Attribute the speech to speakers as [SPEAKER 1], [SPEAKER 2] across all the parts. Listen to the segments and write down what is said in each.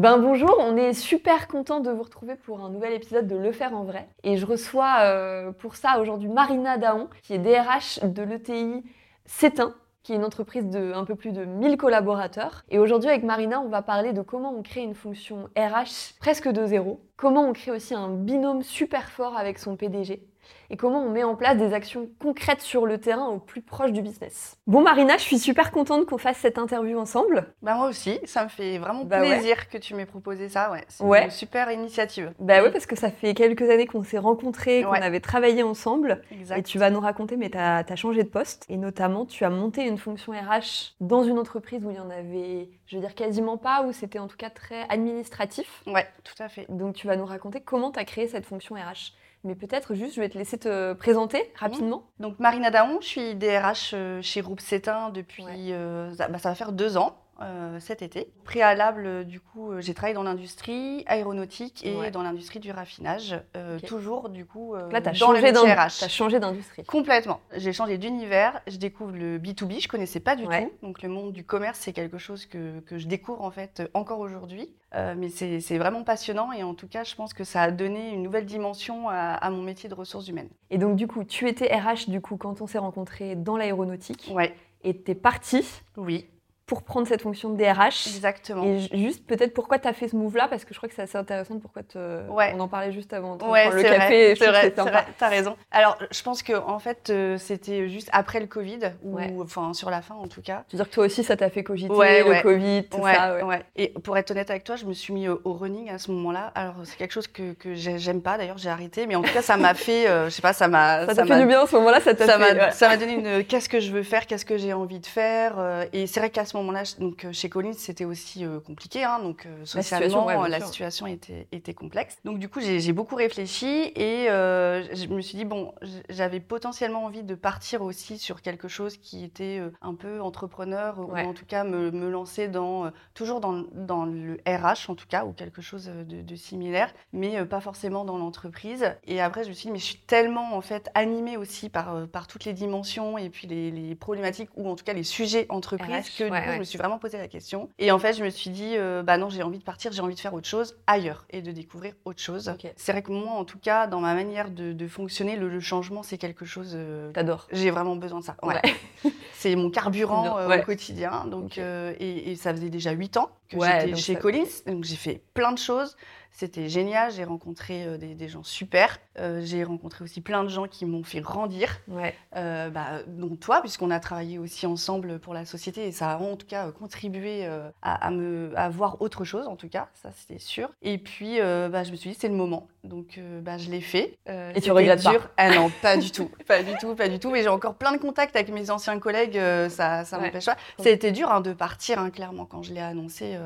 [SPEAKER 1] Ben bonjour, on est super content de vous retrouver pour un nouvel épisode de Le Faire en vrai. Et je reçois euh, pour ça aujourd'hui Marina Daon, qui est DRH de l'ETI Cétin, qui est une entreprise de un peu plus de 1000 collaborateurs. Et aujourd'hui avec Marina, on va parler de comment on crée une fonction RH presque de zéro, comment on crée aussi un binôme super fort avec son PDG, et comment on met en place des actions concrètes sur le terrain au plus proche du business. Bon Marina, je suis super contente qu'on fasse cette interview ensemble.
[SPEAKER 2] Bah moi aussi, ça me fait vraiment
[SPEAKER 1] Bah
[SPEAKER 2] plaisir que tu m'aies proposé ça, ouais. C'est
[SPEAKER 1] Ouais.
[SPEAKER 2] une super initiative.
[SPEAKER 1] Bah ouais, parce que ça fait quelques années qu'on s'est rencontrés, qu'on
[SPEAKER 2] Ouais.
[SPEAKER 1] avait travaillé ensemble.
[SPEAKER 2] Exact.
[SPEAKER 1] Et tu vas nous raconter, mais tu as, changé de poste. Et notamment, tu as monté une fonction RH dans une entreprise où il y en avait, je veux dire, quasiment pas, où c'était en tout cas très administratif.
[SPEAKER 2] Ouais, tout à fait.
[SPEAKER 1] Donc tu vas nous raconter comment tu as créé cette fonction RH. Mais peut-être juste, je vais te laisser te présenter rapidement.
[SPEAKER 2] Donc Marina Daon, je suis DRH euh, chez Groupe Cétin depuis,
[SPEAKER 1] Ouais.
[SPEAKER 2] euh, ça, bah, ça va faire deux ans. Euh, cet été. Préalable, euh, du coup, euh, j'ai travaillé dans l'industrie aéronautique et
[SPEAKER 1] Ouais.
[SPEAKER 2] dans l'industrie du raffinage, euh, toujours du coup euh,
[SPEAKER 1] là, tu as
[SPEAKER 2] dans le
[SPEAKER 1] changé d'in-
[SPEAKER 2] RH.
[SPEAKER 1] t'as changé d'industrie.
[SPEAKER 2] Complètement. J'ai changé d'univers, je découvre le B2B, je connaissais pas du
[SPEAKER 1] Ouais.
[SPEAKER 2] tout. Donc le monde du commerce, c'est quelque chose que, que je découvre en fait encore aujourd'hui. Mais c'est vraiment passionnant et en tout cas, je pense que ça a donné une nouvelle dimension à, à mon métier de ressources humaines.
[SPEAKER 1] Et donc, du coup, tu étais RH, du coup, quand on s'est rencontrés dans l'aéronautique.
[SPEAKER 2] Ouais,
[SPEAKER 1] Et tu es parti
[SPEAKER 2] oui,
[SPEAKER 1] pour prendre cette fonction de DRH.
[SPEAKER 2] exactement.
[SPEAKER 1] Et ju- juste peut-être pourquoi tu as fait ce move-là, parce que je crois que c'est assez intéressant de pourquoi te...
[SPEAKER 2] Ouais.
[SPEAKER 1] on en parlait juste avant
[SPEAKER 2] Ouais,
[SPEAKER 1] le
[SPEAKER 2] c'est
[SPEAKER 1] café.
[SPEAKER 2] vrai, c'est vrai,
[SPEAKER 1] c'est
[SPEAKER 2] t'as raison. Alors, je pense que en fait, euh, c'était juste après le Covid, ou
[SPEAKER 1] Ouais.
[SPEAKER 2] enfin sur la fin en tout cas.
[SPEAKER 1] Tu veux dire que toi aussi, ça t'a fait cogiter,
[SPEAKER 2] Ouais,
[SPEAKER 1] le
[SPEAKER 2] ouais.
[SPEAKER 1] Covid, tout
[SPEAKER 2] ouais,
[SPEAKER 1] ça. ouais.
[SPEAKER 2] Et pour être honnête avec toi, je me suis mis au, au running à ce moment-là. Alors, c'est quelque chose que, que j'ai- j'aime pas. D'ailleurs, j'ai arrêté. Mais en tout cas, ça m'a fait, euh, je sais pas, ça m'a,
[SPEAKER 1] Ça t'a fait du bien à ce moment-là, ça t'a
[SPEAKER 2] ça
[SPEAKER 1] fait...
[SPEAKER 2] m'a,
[SPEAKER 1] ouais.
[SPEAKER 2] ça m'a donné une. Qu'est-ce que je veux faire Qu'est-ce que j'ai envie de faire euh, Et c'est vrai qu'à ce moment-là, donc euh, chez Collins, c'était aussi euh, compliqué. Hein, donc euh, socialement, euh, la situation était, était complexe. Donc du coup, j'ai, beaucoup réfléchi et je me suis dit bon, j'avais potentiellement envie de partir aussi sur quelque chose qui était un peu entrepreneur
[SPEAKER 1] Ouais.
[SPEAKER 2] ou en tout cas me, me lancer dans toujours dans, dans le RH en tout cas ou quelque chose de, de similaire, mais pas forcément dans l'entreprise. Et après, je me suis dit mais je suis tellement en fait animée aussi par par toutes les dimensions et puis les, les problématiques ou en tout cas les sujets entreprises
[SPEAKER 1] RH,
[SPEAKER 2] que du coup, je me suis vraiment posé la question. Et en fait, je me suis dit euh, bah non, j'ai envie de partir, j'ai envie de faire autre chose ailleurs et de découvrir autre chose. C'est vrai que moi, en tout cas, dans ma manière de, de fonctionner, le, le changement, c'est quelque chose. euh,
[SPEAKER 1] T'adores.
[SPEAKER 2] j'ai vraiment besoin de ça. Ouais. C'est mon carburant euh,
[SPEAKER 1] ouais.
[SPEAKER 2] au quotidien. Donc, euh, et, et ça faisait déjà huit ans que
[SPEAKER 1] Ouais,
[SPEAKER 2] j'étais chez
[SPEAKER 1] ça-
[SPEAKER 2] Collins. Donc j'ai fait plein de choses. C'était génial. J'ai rencontré euh, des, des gens super. Euh, j'ai rencontré aussi plein de gens qui m'ont fait grandir.
[SPEAKER 1] Ouais.
[SPEAKER 2] Euh, bah, dont toi, puisqu'on a travaillé aussi ensemble pour la société. Et ça a en tout cas contribué à, à me, à voir autre chose, en tout cas. Ça, c'était sûr. Et puis, euh, bah, je me suis dit, c'est le moment. Donc, bah, je l'ai fait.
[SPEAKER 1] Et tu regrettes pas
[SPEAKER 2] dur. Ah non, pas du tout. Pas du tout, pas du tout. Mais j'ai encore plein de contacts avec mes anciens collègues. ça ça
[SPEAKER 1] Ouais.
[SPEAKER 2] m'empêche pas. Ça a été dur hein, de partir, hein, clairement, quand je l'ai annoncé.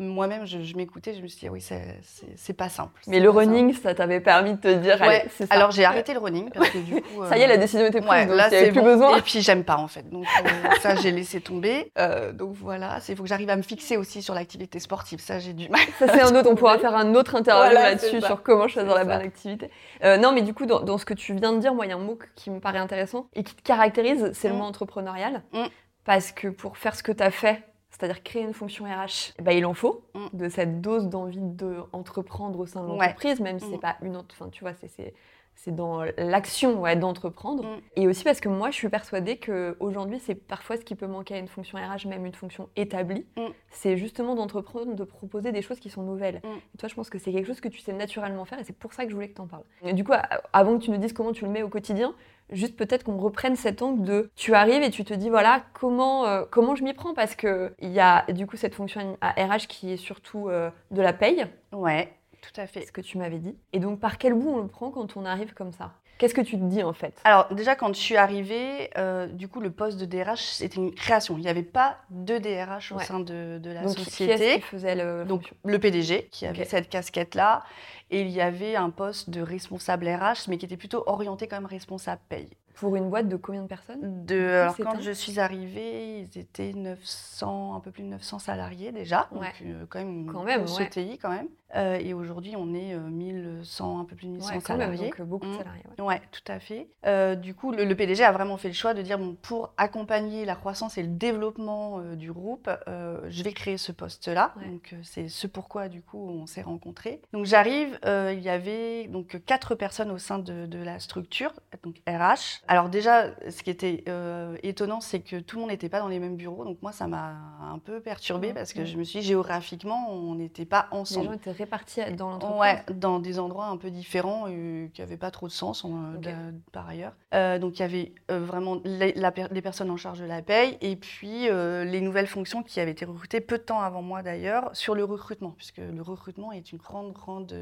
[SPEAKER 2] Euh, Moi-même, je, je m'écoutais. Je me suis dit, oui, c'est- pas simple.
[SPEAKER 1] Mais le
[SPEAKER 2] simple.
[SPEAKER 1] running, ça t'avait permis de te dire,
[SPEAKER 2] Ouais,
[SPEAKER 1] allez, c'est ça.
[SPEAKER 2] alors j'ai arrêté le running parce que du coup.
[SPEAKER 1] Ça y est,
[SPEAKER 2] euh,
[SPEAKER 1] la décision était prise,
[SPEAKER 2] Ouais,
[SPEAKER 1] donc
[SPEAKER 2] là c'est
[SPEAKER 1] plus
[SPEAKER 2] bon.
[SPEAKER 1] besoin.
[SPEAKER 2] Et puis j'aime pas en fait. Donc euh, ça j'ai laissé tomber. Euh, donc voilà, il faut que j'arrive à me fixer aussi sur l'activité sportive. Ça j'ai du mal.
[SPEAKER 1] Ça, c'est un autre. On pourra faire un autre interview
[SPEAKER 2] Voilà,
[SPEAKER 1] là-dessus sur comment choisir la bonne activité. Euh, non, mais du coup, dans, dans ce que tu viens de dire, moi, il y a un mot qui me paraît intéressant et qui te caractérise, c'est le
[SPEAKER 2] Mm.
[SPEAKER 1] mot entrepreneurial.
[SPEAKER 2] Mm.
[SPEAKER 1] Parce que pour faire ce que tu as fait, c'est-à-dire créer une fonction RH, ben, il en faut
[SPEAKER 2] Mm.
[SPEAKER 1] de cette dose d'envie d'entreprendre au sein de
[SPEAKER 2] Ouais.
[SPEAKER 1] l'entreprise, même si c'est
[SPEAKER 2] Mm.
[SPEAKER 1] pas une autre. Enfin, tu vois, c'est- c'est. Dans l'action ouais, d'entreprendre.
[SPEAKER 2] Mm.
[SPEAKER 1] Et aussi parce que moi, je suis persuadée qu'aujourd'hui, c'est parfois ce qui peut manquer à une fonction RH, même une fonction établie,
[SPEAKER 2] Mm.
[SPEAKER 1] c'est justement d'entreprendre, de proposer des choses qui sont nouvelles.
[SPEAKER 2] Mm.
[SPEAKER 1] Et toi, je pense que c'est quelque chose que tu sais naturellement faire et c'est pour ça que je voulais que tu en parles. Et du coup, avant que tu nous dises comment tu le mets au quotidien, juste peut-être qu'on reprenne cet angle de tu arrives et tu te dis voilà comment, euh, comment je m'y prends? Parce qu'il y a du coup cette fonction à RH qui est surtout euh, de la paye,
[SPEAKER 2] Ouais, tout à
[SPEAKER 1] c'est
[SPEAKER 2] fait.
[SPEAKER 1] ce que tu m'avais dit. Et donc par quel bout on le prend quand on arrive comme ça? Qu'est-ce que tu te dis en fait?
[SPEAKER 2] Alors déjà quand je suis arrivée, euh, du coup le poste de DRH c'était une création. Il n'y avait pas de DRH au
[SPEAKER 1] Ouais.
[SPEAKER 2] sein de, de la
[SPEAKER 1] Donc qui
[SPEAKER 2] société.
[SPEAKER 1] qui faisait le
[SPEAKER 2] Donc le PDG qui avait cette casquette-là et il y avait un poste de responsable RH mais qui était plutôt orienté comme responsable paye.
[SPEAKER 1] pour une boîte de combien de personnes?
[SPEAKER 2] De, alors quand
[SPEAKER 1] un-
[SPEAKER 2] je suis arrivée, ils étaient 900, un peu plus de 900 salariés déjà, donc
[SPEAKER 1] Ouais.
[SPEAKER 2] euh, quand même
[SPEAKER 1] Quand même, ouais.
[SPEAKER 2] ETI quand même. Et aujourd'hui, on est 1100, un peu plus de 1100 salariés.
[SPEAKER 1] donc beaucoup de
[SPEAKER 2] Mm.
[SPEAKER 1] salariés. ouais.
[SPEAKER 2] Ouais, tout à fait. Euh, du coup, le, le PDG a vraiment fait le choix de dire bon, pour accompagner la croissance et le développement euh, du groupe, euh, je vais créer ce poste-là.
[SPEAKER 1] Ouais.
[SPEAKER 2] Donc, euh, c'est ce pourquoi du coup on s'est rencontrés. Donc, j'arrive, euh, il y avait donc quatre personnes au sein de, de la structure, donc RH. Alors déjà, ce qui était euh, étonnant, c'est que tout le monde n'était pas dans les mêmes bureaux. Donc moi, ça m'a un peu perturbée
[SPEAKER 1] Ouais,
[SPEAKER 2] parce que
[SPEAKER 1] ouais.
[SPEAKER 2] je me suis dit, géographiquement, on n'était pas
[SPEAKER 1] Les
[SPEAKER 2] ensemble.
[SPEAKER 1] gens étaient répartis dans l'entreprise.
[SPEAKER 2] Ouais, dans des endroits un peu différents euh, qui n'avaient pas trop de sens en- d'a- par ailleurs. Euh, donc il y avait euh, vraiment les, la per- les personnes en charge de la paye et puis euh, les nouvelles fonctions qui avaient été recrutées peu de temps avant moi d'ailleurs sur le recrutement, puisque le recrutement est une grande, grande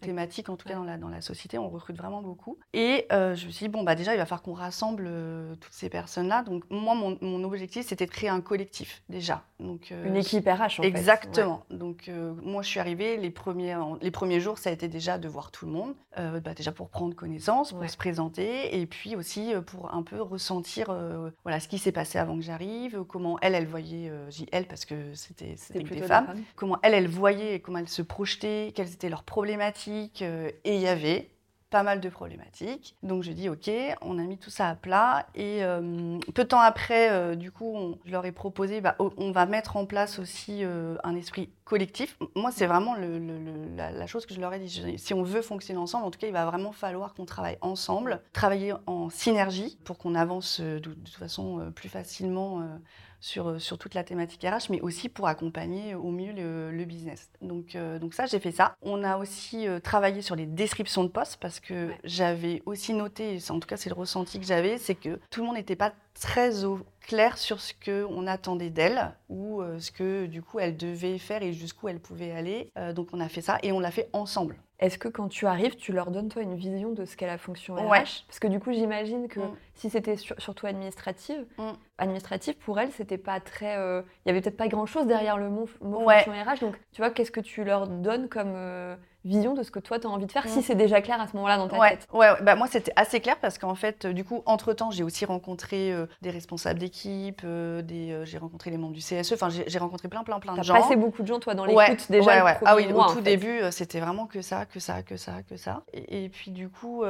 [SPEAKER 2] thématique en tout cas dans la, dans la société, on recrute vraiment beaucoup. Et je me suis dit, bon bah déjà il va falloir qu'on rassemble toutes ces personnes-là. Donc moi mon, mon objectif c'était de créer un collectif déjà. Donc,
[SPEAKER 1] Une équipe RH, en fait.
[SPEAKER 2] Exactement. Donc moi je suis arrivée, les premiers, les premiers jours ça a été déjà de voir tout le monde, Euh, bah, déjà pour prendre connaissance, pour
[SPEAKER 1] Ouais.
[SPEAKER 2] se présenter et puis aussi euh, pour un peu ressentir euh, voilà, ce qui s'est passé avant que j'arrive, comment elle, elle voyait, euh, dis elle parce que c'était des femmes, comment elle, elle voyait, comment elle se projetait, quelles étaient leurs problématiques et il y avait pas mal de problématiques. Donc je dis ok, on a mis tout ça à plat et euh, peu de temps après, euh, du coup, je leur ai proposé, bah, o- on va mettre en place aussi euh, un esprit collectif. Moi, c'est vraiment la, chose que je leur ai dit. Si on veut fonctionner ensemble, en tout cas, il va vraiment falloir qu'on travaille ensemble, travailler en synergie pour qu'on avance de, de toute façon plus facilement. Sur, euh, sur toute la thématique RH, mais aussi pour accompagner au mieux le, le business. Donc, euh, donc ça, j'ai fait ça. On a aussi euh, travaillé sur les descriptions de postes parce que
[SPEAKER 1] Ouais.
[SPEAKER 2] j'avais aussi noté, en tout cas c'est le ressenti que j'avais, c'est que tout le monde n'était pas très au clair sur ce qu'on attendait d'elle ou euh, ce que du coup elle devait faire et jusqu'où elle pouvait aller. Euh, donc on a fait ça et on l'a fait ensemble.
[SPEAKER 1] Est-ce que quand tu arrives, tu leur donnes toi une vision de ce qu'est la fonction RH
[SPEAKER 2] Ouais.
[SPEAKER 1] Parce que du coup, j'imagine que
[SPEAKER 2] Mm.
[SPEAKER 1] si c'était sur- surtout administrative,
[SPEAKER 2] Mm.
[SPEAKER 1] administrative pour elle, c'était pas très. euh, Il y avait peut-être pas grand-chose derrière le mot, mot
[SPEAKER 2] Ouais.
[SPEAKER 1] fonction RH. Donc, tu vois, qu'est-ce que tu leur donnes comme vision de ce que toi, tu as envie de faire,
[SPEAKER 2] Mm.
[SPEAKER 1] si c'est déjà clair à ce moment-là dans ta
[SPEAKER 2] Ouais,
[SPEAKER 1] tête
[SPEAKER 2] ouais, ouais. Bah, moi c'était assez clair parce qu'en fait, euh, du coup, entre-temps, j'ai aussi rencontré euh, des responsables d'équipe, euh, des, j'ai rencontré les membres du CSE, enfin j'ai j'ai rencontré plein, plein, plein de
[SPEAKER 1] T'as
[SPEAKER 2] gens.
[SPEAKER 1] passé beaucoup de gens, toi, dans l'écoute
[SPEAKER 2] Ouais,
[SPEAKER 1] déjà
[SPEAKER 2] ouais,
[SPEAKER 1] le
[SPEAKER 2] Ah oui,
[SPEAKER 1] mois,
[SPEAKER 2] au tout début, c'était vraiment que ça, que ça, que ça, que ça. Et, et puis du coup,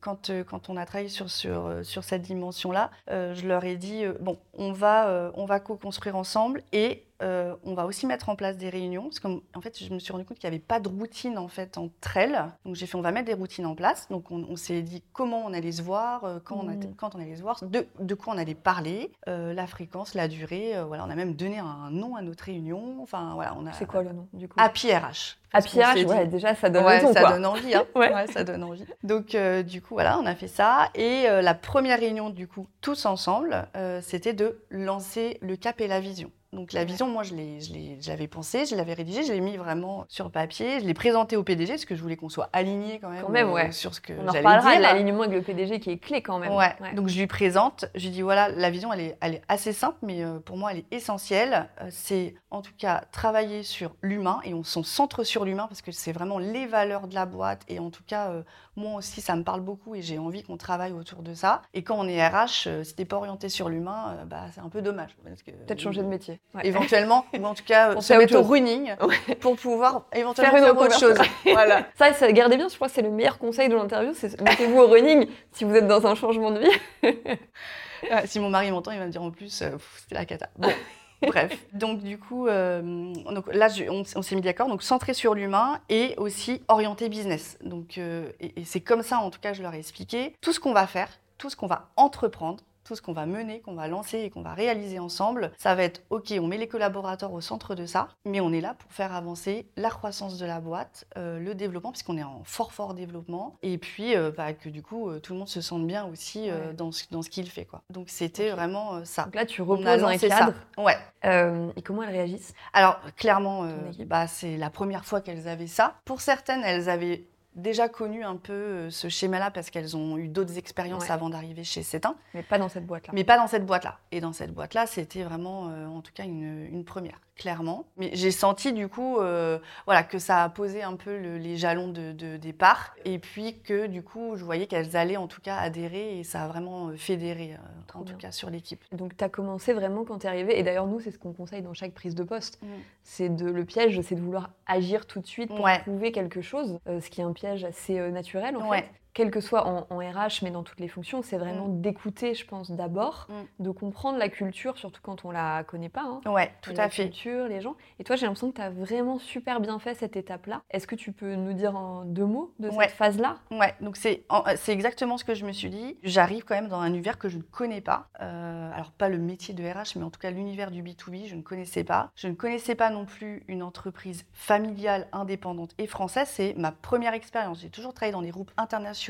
[SPEAKER 2] quand, quand on a travaillé sur, sur, sur cette dimension-là, je leur ai dit, bon, on va, on va co-construire ensemble et euh, on va aussi mettre en place des réunions. Parce qu'en en fait, je me suis rendu compte qu'il n'y avait pas de routine en fait entre elles. Donc j'ai fait, on va mettre des routines en place. Donc on, on s'est dit comment on allait se voir, euh, quand, on a-
[SPEAKER 1] Mhm.
[SPEAKER 2] quand on allait se voir, de, de quoi on allait parler, euh, la fréquence, la durée. euh, voilà, on a même donné un nom à notre réunion. Enfin voilà, on a.
[SPEAKER 1] C'est quoi le nom, du coup?
[SPEAKER 2] Happy RH.
[SPEAKER 1] Happy ouais, déjà, ça donne
[SPEAKER 2] Ouais,
[SPEAKER 1] le ton,
[SPEAKER 2] ça
[SPEAKER 1] quoi.
[SPEAKER 2] donne envie, hein.
[SPEAKER 1] Ouais.
[SPEAKER 2] Ouais, ça donne envie. Donc, du coup, voilà, on a fait ça. Et la première réunion, du coup, tous ensemble, c'était de lancer le cap et la vision. Donc, la vision, moi, je l'avais pensé, je l'avais rédigé, je l'ai mis vraiment sur papier, je l'ai présenté au PDG, parce que je voulais qu'on soit aligné quand même,
[SPEAKER 1] Quand même,
[SPEAKER 2] euh,
[SPEAKER 1] ouais.
[SPEAKER 2] sur ce que
[SPEAKER 1] On en
[SPEAKER 2] j'allais
[SPEAKER 1] reparlera de
[SPEAKER 2] dire.
[SPEAKER 1] l'alignement avec le PDG qui est clé quand même.
[SPEAKER 2] Ouais. Donc je lui présente, je lui dis voilà, la vision elle est, elle est assez simple, mais euh, pour moi elle est essentielle. Euh, c'est en tout cas travailler sur l'humain et on s'en centre sur l'humain parce que c'est vraiment les valeurs de la boîte et en tout cas moi aussi ça me parle beaucoup et j'ai envie qu'on travaille autour de ça. Et quand on est RH, euh, si t'es pas orienté sur l'humain, euh, bah c'est un peu dommage.
[SPEAKER 1] Peut-être changer de métier. Ouais.
[SPEAKER 2] Éventuellement, ou en tout cas euh,
[SPEAKER 1] Pour
[SPEAKER 2] se mettre au running pour pouvoir éventuellement
[SPEAKER 1] Faire une
[SPEAKER 2] faire, autre chose. voilà.
[SPEAKER 1] Ça, ça gardez bien, je crois que c'est le meilleur conseil de l'interview, c'est mettez-vous au running si vous êtes dans un changement de vie.
[SPEAKER 2] Ouais, si mon mari m'entend, il va me dire en plus, euh, c'était la cata. Bon, bref. Donc du coup, euh, donc, là, on s'est mis d'accord, donc centré sur l'humain et aussi orienté business. Donc, euh, et, et c'est comme ça, en tout cas, je leur ai expliqué tout ce qu'on va faire, tout ce qu'on va entreprendre. Tout ce qu'on va mener, qu'on va lancer et qu'on va réaliser ensemble, ça va être OK, on met les collaborateurs au centre de ça, mais on est là pour faire avancer la croissance de la boîte, euh, le développement, puisqu'on est en fort, fort développement, et puis euh, bah, que du coup, euh, tout le monde se sente bien aussi euh,
[SPEAKER 1] Ouais.
[SPEAKER 2] dans ce, dans ce qu'il fait. Quoi. Donc c'était vraiment ça.
[SPEAKER 1] Donc là, tu reposes
[SPEAKER 2] a
[SPEAKER 1] un cadre.
[SPEAKER 2] ça. Ouais.
[SPEAKER 1] Et comment elles réagissent?
[SPEAKER 2] Alors clairement, bah, c'est la première fois qu'elles avaient ça. Pour certaines, elles avaient déjà connu un peu euh, ce schéma-là parce qu'elles ont eu d'autres expériences
[SPEAKER 1] Ouais.
[SPEAKER 2] avant d'arriver chez Cétain,
[SPEAKER 1] Mais pas dans cette boîte-là.
[SPEAKER 2] mais pas dans cette boîte-là. Et dans cette boîte-là, c'était vraiment, euh, en tout cas, une, une première. Clairement. Mais j'ai senti du coup euh, voilà, que ça a posé un peu les jalons de, départ. Et puis que du coup, je voyais qu'elles allaient en tout cas adhérer et ça a vraiment euh, fédéré, euh, en tout cas sur l'équipe.
[SPEAKER 1] Donc tu as commencé vraiment quand tu es arrivé. Et d'ailleurs, nous, c'est ce qu'on conseille dans chaque prise de poste. Mm. C'est de le piège, c'est de vouloir agir tout de suite pour prouver quelque chose, ce qui est un piège assez naturel en fait quel que soit en, RH, mais dans toutes les fonctions, c'est vraiment mm. d'écouter, je pense, d'abord, mm. de comprendre la culture, surtout quand on la connaît pas. Hein,
[SPEAKER 2] ouais, tout à
[SPEAKER 1] fait.
[SPEAKER 2] La
[SPEAKER 1] culture, les gens. Et toi, j'ai l'impression que tu as vraiment super bien fait cette étape-là. Est-ce que tu peux nous dire en deux mots de cette phase-là?
[SPEAKER 2] Ouais, donc c'est exactement ce que je me suis dit. J'arrive quand même dans un univers que je ne connais pas. Euh, alors, pas le métier de RH, mais en tout cas l'univers du B2B, je ne connaissais pas. Je ne connaissais pas non plus une entreprise familiale, indépendante et française. C'est ma première expérience. J'ai toujours travaillé dans des groupes internationaux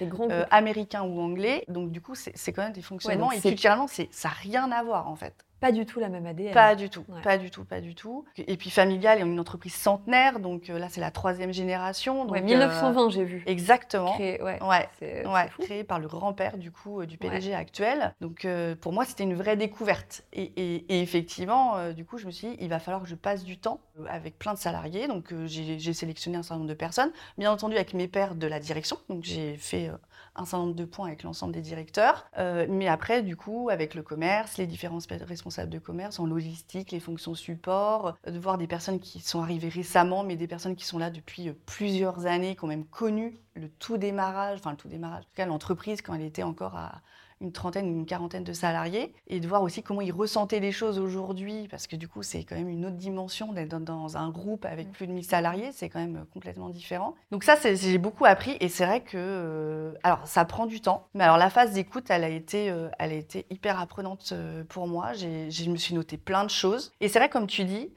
[SPEAKER 2] des euh, américains ou anglais. Donc du coup, c'est quand même des fonctionnements. et culturellement, ça n'a rien à voir en fait.
[SPEAKER 1] Pas du tout la même ADN.
[SPEAKER 2] Pas du tout, pas du tout, pas du tout. Et puis familial, il y a une entreprise centenaire, donc euh, là c'est la troisième génération.
[SPEAKER 1] Donc, 1920 euh, j'ai vu.
[SPEAKER 2] Exactement. Créé, ouais, ouais, créé par le grand-père du coup du PDG actuel. Donc pour moi c'était une vraie découverte. Et, et effectivement, du coup je me suis dit il va falloir que je passe du temps avec plein de salariés. Donc j'ai sélectionné un certain nombre de personnes, bien entendu avec mes pairs de la direction. Donc j'ai fait un certain nombre de points avec l'ensemble des directeurs. Euh, mais après, du coup, avec le commerce, les différents responsables de commerce en logistique, les fonctions support, euh, de voir des personnes qui sont arrivées récemment, mais des personnes qui sont là depuis euh, plusieurs années, qui ont même connu le tout démarrage, enfin le tout démarrage, en tout cas l'entreprise quand elle était encore à, une trentaine ou une quarantaine de salariés et de voir aussi comment ils ressentaient les choses aujourd'hui, parce que du coup, c'est quand même une autre dimension d'être dans, un groupe avec mm. plus de 1000 salariés, c'est quand même euh, complètement différent. Donc ça, j'ai beaucoup appris et c'est vrai que, euh, alors ça prend du temps, mais alors la phase d'écoute, elle, a été, euh, elle a été hyper apprenante pour moi. Je me suis noté plein de choses. Et c'est vrai, comme tu dis,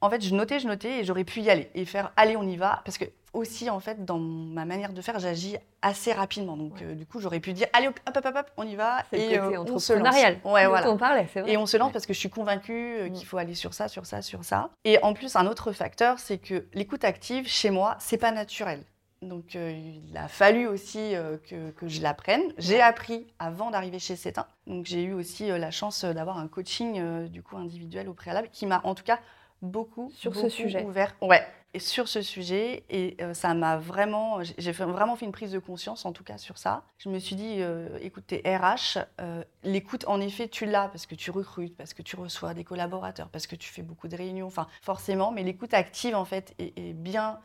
[SPEAKER 2] en fait, je notais, je notais et j'aurais pu y aller et faire allez, on y va. Parce que aussi, en fait, dans ma manière de faire, j'agis assez rapidement. Donc, euh, du coup, j'aurais pu dire allez, hop, hop, hop, hop on y va.
[SPEAKER 1] Et euh, on se lance. Ouais, voilà. On parlait, c'est vrai.
[SPEAKER 2] Et on se lance parce que je suis convaincue euh, qu'il mm. faut aller sur ça, sur ça, sur ça. Et en plus, un autre facteur, c'est que l'écoute active, chez moi, c'est pas naturel. Donc, il a fallu aussi que, que, je l'apprenne. J'ai appris avant d'arriver chez CETIN. Donc, j'ai eu aussi la chance d'avoir un coaching du coup individuel au préalable qui m'a en tout cas beaucoup
[SPEAKER 1] sur ce sujet
[SPEAKER 2] ouvert. Ouais, et sur ce sujet et euh, ça m'a vraiment j'ai vraiment fait une prise de conscience en tout cas sur ça. Je me suis dit euh, écoute tes RH euh, l'écoute en effet tu l'as parce que tu recrutes, parce que tu reçois des collaborateurs, parce que tu fais beaucoup de réunions, enfin forcément mais l'écoute active en fait et, bien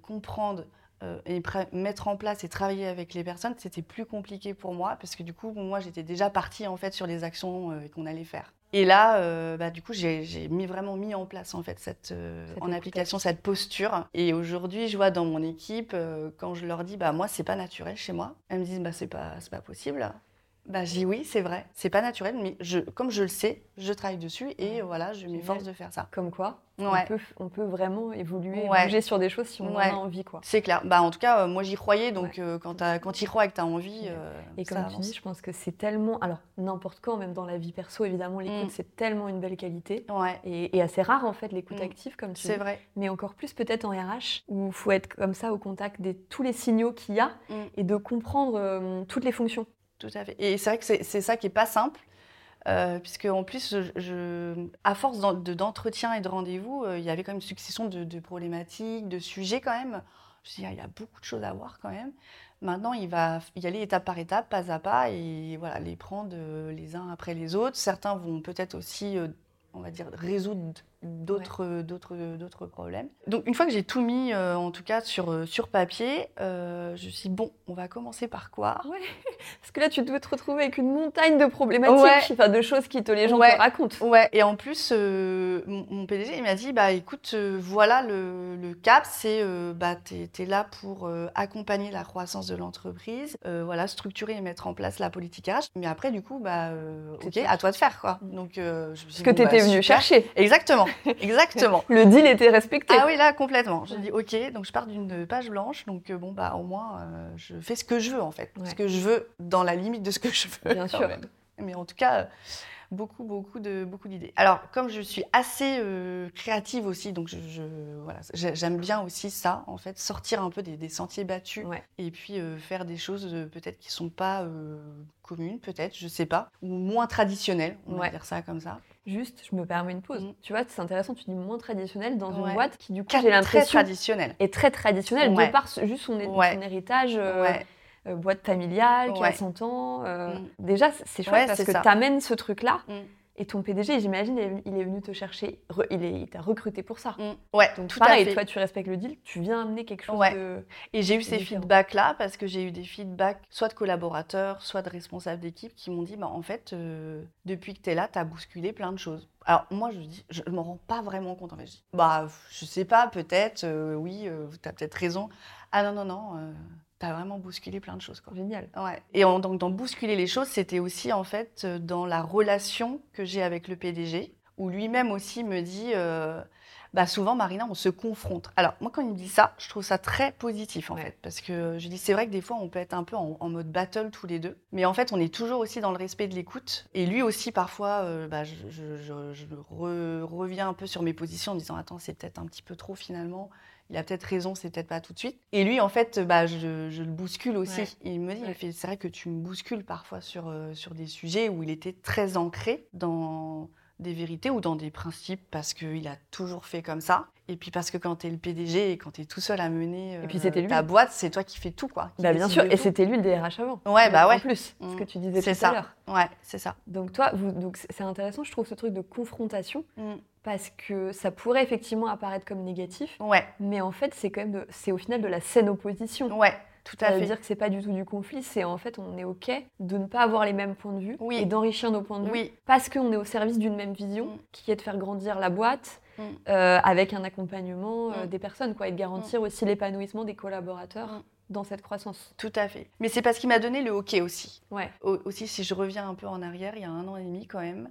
[SPEAKER 2] comprendre et mettre en place et travailler avec les personnes, c'était plus compliqué pour moi parce que du coup, moi, j'étais déjà partie en fait sur les actions qu'on allait faire. Et là, euh, bah, du coup, j'ai mis, vraiment mis en place en fait cette, euh, en application cette posture. Et aujourd'hui, je vois dans mon équipe, euh, quand je leur dis, bah moi, c'est pas naturel chez moi, elles me disent, bah c'est pas, pas possible. Bah, je dis oui, c'est vrai, c'est pas naturel, mais je, comme je le sais, je travaille dessus et voilà, je m'efforce de faire ça.
[SPEAKER 1] Comme quoi on, peut, vraiment évoluer, bouger sur des choses si on en a envie. quoi.
[SPEAKER 2] C'est clair. Bah, en tout cas, euh, moi j'y croyais, donc euh, quand, quand tu y crois et que tu as envie.
[SPEAKER 1] Euh, et comme tu dis, je pense que c'est tellement. Alors, n'importe quand, même dans la vie perso, évidemment, l'écoute, mm. c'est tellement une belle qualité. Et, assez rare, en fait, l'écoute mm. active, comme tu dis.
[SPEAKER 2] C'est vrai.
[SPEAKER 1] Mais encore plus peut-être en RH, où il faut être comme ça au contact de tous les signaux qu'il y a mm. et de comprendre toutes les fonctions.
[SPEAKER 2] Tout à fait. Et c'est vrai que c'est ça qui n'est pas simple. Euh, puisque en plus, à force d'entretien et de rendez-vous, euh, il y avait quand même une succession de, problématiques, de sujets quand même. Je me suis dit, il y a beaucoup de choses à voir quand même. Maintenant, il va y aller étape par étape, pas à pas, et voilà, les prendre euh, les uns après les autres. Certains vont peut-être aussi, on va dire, résoudre d'autres d'autres d'autres problèmes. Donc une fois que j'ai tout mis euh, en tout cas sur euh, sur papier, euh, je me suis dit, bon, on va commencer par quoi?
[SPEAKER 1] Ouais. Parce que là tu dois te retrouver avec une montagne de problématiques, enfin de choses qui te les gens te racontent.
[SPEAKER 2] Ouais. Et en plus mon, PDG il m'a dit bah écoute voilà le, le cap c'est bah tu es, là pour accompagner la croissance de l'entreprise, voilà structurer et mettre en place la politique RH. Mais après du coup bah ok à toi de faire quoi. Donc je
[SPEAKER 1] me suis Ce que tu étais bah, venu chercher.
[SPEAKER 2] Exactement. Exactement.
[SPEAKER 1] le deal était respecté.
[SPEAKER 2] Ah oui, là, complètement. Je dis, OK, donc je pars d'une page blanche, donc euh, bon, bah, au moins, euh, je fais ce que je veux, en fait. Ce que je veux, dans la limite de ce que je veux.
[SPEAKER 1] Bien sûr.
[SPEAKER 2] Mais en tout cas, beaucoup, beaucoup de beaucoup d'idées. Alors, comme je suis assez euh, créative aussi, donc je, voilà, j'aime bien aussi ça, en fait, sortir un peu des, sentiers battus et puis faire des choses peut-être qui sont pas communes, peut-être, je sais pas, ou moins traditionnelles, on va dire ça comme ça.
[SPEAKER 1] Juste, je me permets une pause.
[SPEAKER 2] Mm.
[SPEAKER 1] Tu vois, c'est intéressant, tu dis moins traditionnel dans
[SPEAKER 2] Ouais.
[SPEAKER 1] une boîte qui, du coup, j'ai l'impression, est très traditionnelle
[SPEAKER 2] Ouais.
[SPEAKER 1] de par juste son, hé-
[SPEAKER 2] Ouais.
[SPEAKER 1] son héritage, euh, euh, boîte familiale, qui a
[SPEAKER 2] Ouais.
[SPEAKER 1] 100 ans. euh,
[SPEAKER 2] Mm.
[SPEAKER 1] Déjà, c'est chouette parce que tu amènes ce truc-là.
[SPEAKER 2] Mm.
[SPEAKER 1] Et ton PDG, j'imagine, il est- venu te chercher, il t'a recruté pour ça.
[SPEAKER 2] Mm. Ouais,
[SPEAKER 1] Donc
[SPEAKER 2] tout
[SPEAKER 1] pareil,
[SPEAKER 2] à fait.
[SPEAKER 1] toi tu respectes le deal, tu viens amener quelque chose
[SPEAKER 2] Ouais.
[SPEAKER 1] de...
[SPEAKER 2] Et j'ai eu ces feedbacks-là parce que j'ai eu des feedbacks soit de collaborateurs, soit de responsables d'équipe qui m'ont dit bah, en fait, euh, depuis que tu es là, tu as bousculé plein de choses. Alors moi, je dis, je m'en rends pas vraiment compte. En fait. Je dis, bah, je sais pas, peut-être, euh, oui, tu as peut-être raison. Ah non, non, non, tu as vraiment bousculé plein de choses. Quoi.
[SPEAKER 1] Génial.
[SPEAKER 2] Ouais. Et en- donc, dans bousculer les choses, c'était aussi en fait euh, dans la relation que j'ai avec le PDG, où lui-même aussi me dit, euh, bah souvent Marina, on se confronte. Alors moi, quand il me dit ça, je trouve ça très positif en
[SPEAKER 1] Ouais.
[SPEAKER 2] fait, parce que je dis c'est vrai que des fois on peut être un peu en, en mode battle tous les deux, mais en fait on est toujours aussi dans le respect de l'écoute. Et lui aussi parfois, euh, bah, je, je- je- je re- reviens un peu sur mes positions en disant attends c'est peut-être un petit peu trop finalement. Il a peut-être raison, c'est peut-être pas tout de suite. Et lui, en fait, bah, je, je le bouscule aussi.
[SPEAKER 1] Ouais.
[SPEAKER 2] Il me dit,
[SPEAKER 1] Ouais.
[SPEAKER 2] c'est vrai que tu me bouscules parfois sur, euh, sur des sujets où il était très ancré dans des vérités ou dans des principes parce qu'il a toujours fait comme ça. Et puis parce que quand tu es le PDG et quand tu es tout seul à mener
[SPEAKER 1] Et puis
[SPEAKER 2] euh,
[SPEAKER 1] c'était lui.
[SPEAKER 2] ta boîte, c'est toi qui fais tout. quoi.
[SPEAKER 1] Bah, bien sûr, et c'était lui le DRH avant.
[SPEAKER 2] Ouais, bah
[SPEAKER 1] En
[SPEAKER 2] ouais.
[SPEAKER 1] plus, ce
[SPEAKER 2] Mm.
[SPEAKER 1] que tu disais
[SPEAKER 2] C'est
[SPEAKER 1] tout à
[SPEAKER 2] ça.
[SPEAKER 1] l'heure.
[SPEAKER 2] Ouais, c'est ça.
[SPEAKER 1] Donc toi, vous, donc c'est c'est intéressant, je trouve ce truc de confrontation,
[SPEAKER 2] Mm.
[SPEAKER 1] Parce que ça pourrait effectivement apparaître comme négatif,
[SPEAKER 2] Ouais,
[SPEAKER 1] mais en fait c'est quand même, c'est au final de la saine opposition.
[SPEAKER 2] ouais, tout à
[SPEAKER 1] Ça veut
[SPEAKER 2] fait.
[SPEAKER 1] dire que c'est pas du tout du conflit, c'est en fait on est ok de ne pas avoir les mêmes points de vue
[SPEAKER 2] Oui.
[SPEAKER 1] et d'enrichir nos points de vue parce qu'on est au service d'une même vision
[SPEAKER 2] Mm.
[SPEAKER 1] qui est de faire grandir la boîte
[SPEAKER 2] Mm.
[SPEAKER 1] euh, avec un accompagnement euh,
[SPEAKER 2] Mm.
[SPEAKER 1] des personnes quoi, et de garantir aussi l'épanouissement des collaborateurs dans cette croissance.
[SPEAKER 2] tout à fait. Mais c'est parce qu'il m'a donné le OK aussi.
[SPEAKER 1] Ouais.
[SPEAKER 2] Au- aussi, si je reviens un peu en arrière, il y a un an et demi quand même,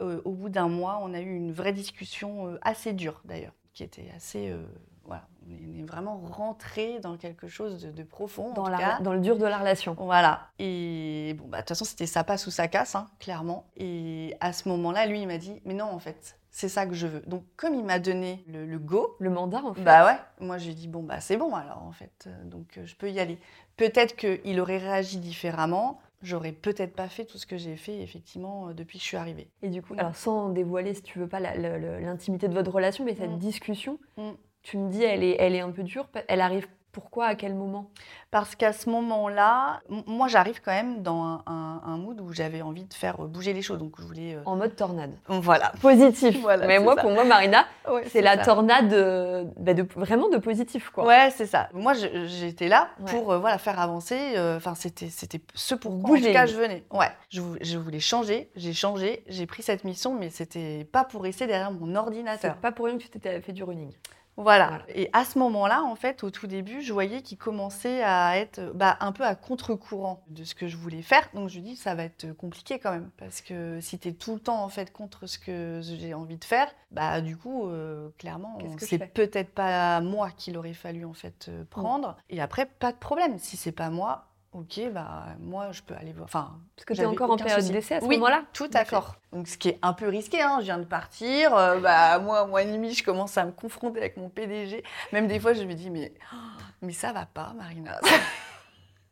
[SPEAKER 2] au bout d'un mois, on a eu une vraie discussion euh, assez dure d'ailleurs, qui était assez. euh, voilà, on est, vraiment rentré dans quelque chose de, de profond. en
[SPEAKER 1] Dans, la-
[SPEAKER 2] cas.
[SPEAKER 1] dans le dur de la relation.
[SPEAKER 2] Voilà. Et bon, bah, de toute façon, c'était ça passe ou ça casse, hein, clairement. Et à ce moment-là, lui, il m'a dit, mais non, en fait, c'est ça que je veux. Donc, comme il m'a donné le, le go,
[SPEAKER 1] Le mandat en fait.
[SPEAKER 2] bah ouais, moi j'ai dit bon bah c'est bon alors en fait, Euh, donc euh, je peux y aller. Peut-être qu'il aurait réagi différemment, j'aurais peut-être pas fait tout ce que j'ai fait effectivement euh, depuis que je suis arrivée.
[SPEAKER 1] Et du coup,
[SPEAKER 2] Mm.
[SPEAKER 1] alors sans dévoiler, si tu veux pas, l'intimité de votre relation, mais cette
[SPEAKER 2] Mm.
[SPEAKER 1] discussion,
[SPEAKER 2] Mm.
[SPEAKER 1] tu me dis, elle est, elle est un peu dure. Elle arrive pourquoi À quel moment?
[SPEAKER 2] Parce qu'à ce moment-là, moi j'arrive quand même dans un, un- un mood où j'avais envie de faire euh, bouger les choses, donc je voulais. euh,
[SPEAKER 1] En mode tornade.
[SPEAKER 2] Voilà.
[SPEAKER 1] Positif.
[SPEAKER 2] Voilà,
[SPEAKER 1] mais moi,
[SPEAKER 2] ça.
[SPEAKER 1] pour moi, Marina,
[SPEAKER 2] Ouais,
[SPEAKER 1] c'est la
[SPEAKER 2] ça.
[SPEAKER 1] tornade euh, bah, de, vraiment de positif, quoi.
[SPEAKER 2] Ouais, c'est ça. Moi, j'étais là
[SPEAKER 1] Ouais.
[SPEAKER 2] pour euh, voilà, faire avancer. Enfin, c'était, c'était ce pour quoi, en tout cas, je venais. Ouais, je, vou- je voulais changer. J'ai changé. J'ai pris cette mission, mais c'était pas pour rester derrière mon
[SPEAKER 1] C'est
[SPEAKER 2] ordinateur.
[SPEAKER 1] pas pour rien que tu t'étais fait du running.
[SPEAKER 2] Voilà.
[SPEAKER 1] Voilà.
[SPEAKER 2] Et à ce moment-là, en fait, au tout début, je voyais qu'il commençait à être bah, un peu à contre-courant de ce que je voulais faire. Donc, je lui dis, ça va être compliqué quand même. Parce que si tu es tout le temps, en fait, contre ce que j'ai envie de faire, bah, du coup, euh, clairement, c'est peut-être pas moi qu'il aurait fallu, en fait, euh, prendre. Et après, pas de problème. Si c'est pas moi, ok, bah, moi, je peux aller voir. Enfin,
[SPEAKER 1] Parce que tu es encore en période d'essai à ce
[SPEAKER 2] Oui,
[SPEAKER 1] moment-là
[SPEAKER 2] tout.
[SPEAKER 1] D'accord.
[SPEAKER 2] Donc, ce qui est un peu risqué, hein, je viens de partir, euh, bah, moi, un mois et demi, je commence à me confronter avec mon PDG. Même des fois, je me dis, mais, oh, mais ça va pas, Marina.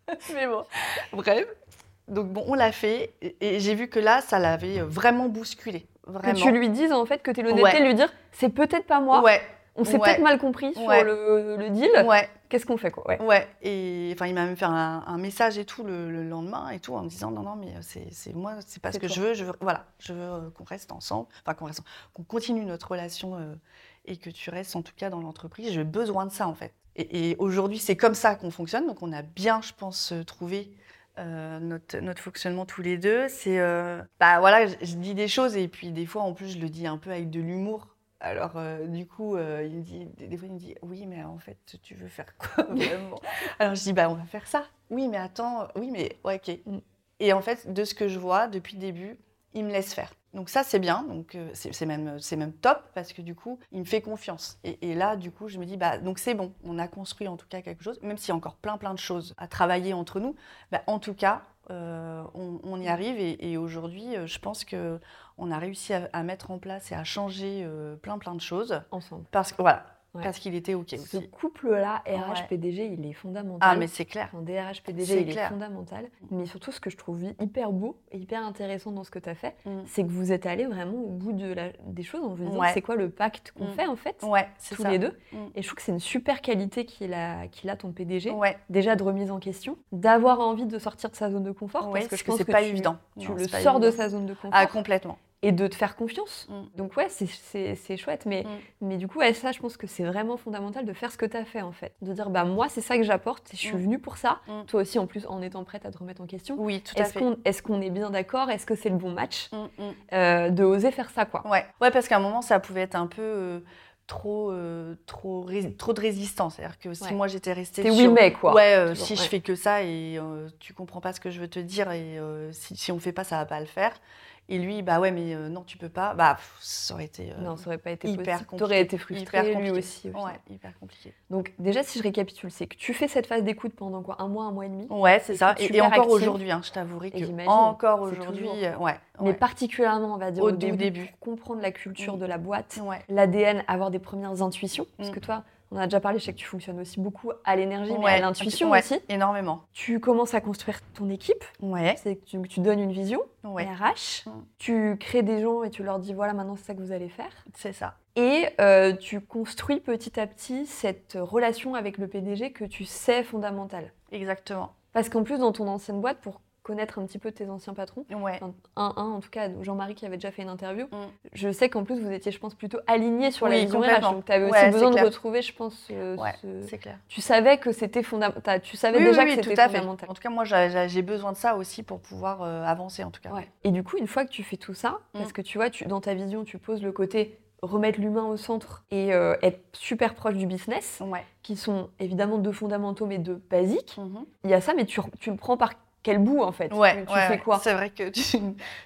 [SPEAKER 2] mais bon, bref. Donc, bon, on l'a fait, et, et j'ai vu que là, ça l'avait vraiment bousculé. Vraiment.
[SPEAKER 1] Que tu lui dises, en fait, que tu es l'honnêteté
[SPEAKER 2] Ouais.
[SPEAKER 1] de lui dire, c'est peut-être pas moi,
[SPEAKER 2] Ouais,
[SPEAKER 1] on s'est
[SPEAKER 2] ouais.
[SPEAKER 1] peut-être mal compris sur
[SPEAKER 2] Ouais.
[SPEAKER 1] le, le deal.
[SPEAKER 2] ouais,
[SPEAKER 1] Qu'est-ce qu'on fait, quoi? Ouais.
[SPEAKER 2] ouais. Et enfin, il m'a même fait un, un message et tout le, le lendemain et tout en me disant non non mais c'est moi c'est pas ce que
[SPEAKER 1] toi.
[SPEAKER 2] je veux je veux voilà je veux euh, qu'on reste ensemble enfin qu'on reste qu'on continue notre relation euh, et que tu restes en tout cas dans l'entreprise j'ai besoin de ça en fait et, et aujourd'hui c'est comme ça qu'on fonctionne donc on a bien je pense euh, trouvé euh, notre, notre fonctionnement tous les deux c'est euh, bah voilà je, je dis des choses et puis des fois en plus je le dis un peu avec de l'humour alors, euh, du coup, euh, il me dit, des fois, il me dit, oui, mais en fait, tu veux faire quoi vraiment? Alors, je dis, bah, on va faire ça. Oui, mais attends, oui, mais ouais, ok.
[SPEAKER 1] Mm.
[SPEAKER 2] Et en fait, de ce que je vois depuis le début, il me laisse faire. Donc ça, c'est bien. Donc euh, c'est même, c'est même top parce que du coup, il me fait confiance. Et, et là, du coup, je me dis, bah, donc c'est bon. On a construit en tout cas quelque chose, même s'il y a encore plein, plein de choses à travailler entre nous. Bah, en tout cas, euh, on, on y arrive. Et, et aujourd'hui, euh, je pense que on a réussi à, à mettre en place et à changer euh, plein, plein de choses.
[SPEAKER 1] Ensemble.
[SPEAKER 2] Parce que voilà,
[SPEAKER 1] Ouais.
[SPEAKER 2] parce qu'il était OK
[SPEAKER 1] Ce
[SPEAKER 2] aussi.
[SPEAKER 1] couple-là,
[SPEAKER 2] Ouais.
[SPEAKER 1] RH-PDG, il est fondamental.
[SPEAKER 2] Ah, mais c'est clair.
[SPEAKER 1] Un DRH-PDG,
[SPEAKER 2] C'est
[SPEAKER 1] il est fondamental. Mais surtout, ce que je trouve hyper beau et hyper intéressant dans ce que tu as fait,
[SPEAKER 2] Mm.
[SPEAKER 1] c'est que vous êtes allés vraiment au bout de la- des choses en vous disant
[SPEAKER 2] Ouais.
[SPEAKER 1] c'est quoi le pacte qu'on
[SPEAKER 2] Mm.
[SPEAKER 1] fait en fait,
[SPEAKER 2] Ouais, c'est
[SPEAKER 1] tous
[SPEAKER 2] ça.
[SPEAKER 1] les deux.
[SPEAKER 2] Mm.
[SPEAKER 1] Et je trouve que c'est une super qualité qu'il a, qu'il a ton PDG.
[SPEAKER 2] Ouais,
[SPEAKER 1] Déjà de remise en question, d'avoir envie de sortir de sa zone de confort, parce que je
[SPEAKER 2] que
[SPEAKER 1] pense
[SPEAKER 2] c'est
[SPEAKER 1] que
[SPEAKER 2] pas
[SPEAKER 1] tu,
[SPEAKER 2] évident.
[SPEAKER 1] tu
[SPEAKER 2] Non,
[SPEAKER 1] le
[SPEAKER 2] c'est pas
[SPEAKER 1] sors de sa zone de confort
[SPEAKER 2] Ah, complètement.
[SPEAKER 1] Et de te faire confiance.
[SPEAKER 2] Mm.
[SPEAKER 1] Donc ouais, c'est- c'est c'est chouette, mais,
[SPEAKER 2] Mm.
[SPEAKER 1] mais du coup, ouais, ça, je pense que c'est vraiment fondamental de faire ce que tu as fait en fait. De dire, bah moi, c'est ça que j'apporte, je suis
[SPEAKER 2] Mm.
[SPEAKER 1] venue pour ça.
[SPEAKER 2] Mm.
[SPEAKER 1] Toi aussi, en plus, en étant prête à te remettre en question.
[SPEAKER 2] Oui, tout à
[SPEAKER 1] Est-ce
[SPEAKER 2] fait.
[SPEAKER 1] qu'on est, qu'on est bien d'accord? Est-ce que c'est le bon match? Euh, De oser faire ça, quoi.
[SPEAKER 2] Ouais, ouais parce qu'à un moment, ça pouvait être un peu euh, trop, euh, trop, trop de résistance. C'est-à-dire que si
[SPEAKER 1] Ouais.
[SPEAKER 2] moi j'étais restée
[SPEAKER 1] C'est oui,
[SPEAKER 2] sur-
[SPEAKER 1] mais quoi.
[SPEAKER 2] Ouais, euh,
[SPEAKER 1] Toujours,
[SPEAKER 2] si je fais que ça et euh, tu comprends pas ce que je veux te dire et si, si on fait pas, ça va pas le faire. Et lui, bah ouais, mais euh, non, tu peux pas. Bah, pff, ça aurait été euh,
[SPEAKER 1] Non, ça aurait pas été
[SPEAKER 2] hyper
[SPEAKER 1] possible.
[SPEAKER 2] compliqué.
[SPEAKER 1] T'aurais été frustrée,
[SPEAKER 2] hyper
[SPEAKER 1] lui aussi. au.
[SPEAKER 2] Ouais, hyper compliqué.
[SPEAKER 1] Donc déjà, si je récapitule, c'est que tu fais cette phase d'écoute pendant quoi Un mois, un mois et demi?
[SPEAKER 2] Ouais, c'est ça. Et, encore aujourd'hui, hein, je t'avouerai que encore aujourd'hui, euh, ouais.
[SPEAKER 1] Mais particulièrement, on va dire,
[SPEAKER 2] Au
[SPEAKER 1] début,
[SPEAKER 2] début.
[SPEAKER 1] pour comprendre la culture
[SPEAKER 2] Mm.
[SPEAKER 1] de la boîte,
[SPEAKER 2] Ouais.
[SPEAKER 1] l'ADN, avoir des premières intuitions. Parce
[SPEAKER 2] Mm.
[SPEAKER 1] que toi, on a déjà parlé, je sais que tu fonctionnes aussi beaucoup à l'énergie, mais à l'intuition
[SPEAKER 2] ouais,
[SPEAKER 1] aussi.
[SPEAKER 2] Énormément.
[SPEAKER 1] Tu commences à construire ton équipe,
[SPEAKER 2] Ouais.
[SPEAKER 1] c'est que tu, tu donnes une vision,
[SPEAKER 2] Ouais.
[SPEAKER 1] RH,
[SPEAKER 2] Mm.
[SPEAKER 1] tu crées des gens et tu leur dis voilà, maintenant c'est ça que vous allez faire.
[SPEAKER 2] C'est ça.
[SPEAKER 1] Et euh, tu construis petit à petit cette relation avec le PDG que tu sais fondamentale.
[SPEAKER 2] Exactement.
[SPEAKER 1] Parce qu'en plus, dans ton ancienne boîte, pour connaître un petit peu tes anciens patrons,
[SPEAKER 2] Ouais.
[SPEAKER 1] enfin, un, un en tout cas, Jean-Marie qui avait déjà fait une interview,
[SPEAKER 2] Mm.
[SPEAKER 1] je sais qu'en plus vous étiez, je pense, plutôt alignés sur la
[SPEAKER 2] Oui,
[SPEAKER 1] vision RH. Donc tu avais aussi besoin de retrouver, je pense, euh,
[SPEAKER 2] Ouais,
[SPEAKER 1] ce-
[SPEAKER 2] c'est clair.
[SPEAKER 1] tu savais que c'était fondamental. Tu savais
[SPEAKER 2] Oui,
[SPEAKER 1] déjà
[SPEAKER 2] oui,
[SPEAKER 1] que c'était
[SPEAKER 2] fait.
[SPEAKER 1] fondamental.
[SPEAKER 2] En tout cas, moi, j'ai- besoin de ça aussi pour pouvoir euh, avancer, en tout cas.
[SPEAKER 1] Et du coup, une fois que tu fais tout ça,
[SPEAKER 2] Mm.
[SPEAKER 1] parce que tu vois, tu, dans ta vision, tu poses le côté remettre l'humain au centre et euh, être super proche du business,
[SPEAKER 2] Ouais.
[SPEAKER 1] qui sont évidemment deux fondamentaux mais deux basiques.
[SPEAKER 2] Mhm.
[SPEAKER 1] Il y a ça, mais tu, tu le prends par quel bout en fait
[SPEAKER 2] Ouais,
[SPEAKER 1] Tu,
[SPEAKER 2] ouais,
[SPEAKER 1] fais quoi
[SPEAKER 2] C'est vrai que tu-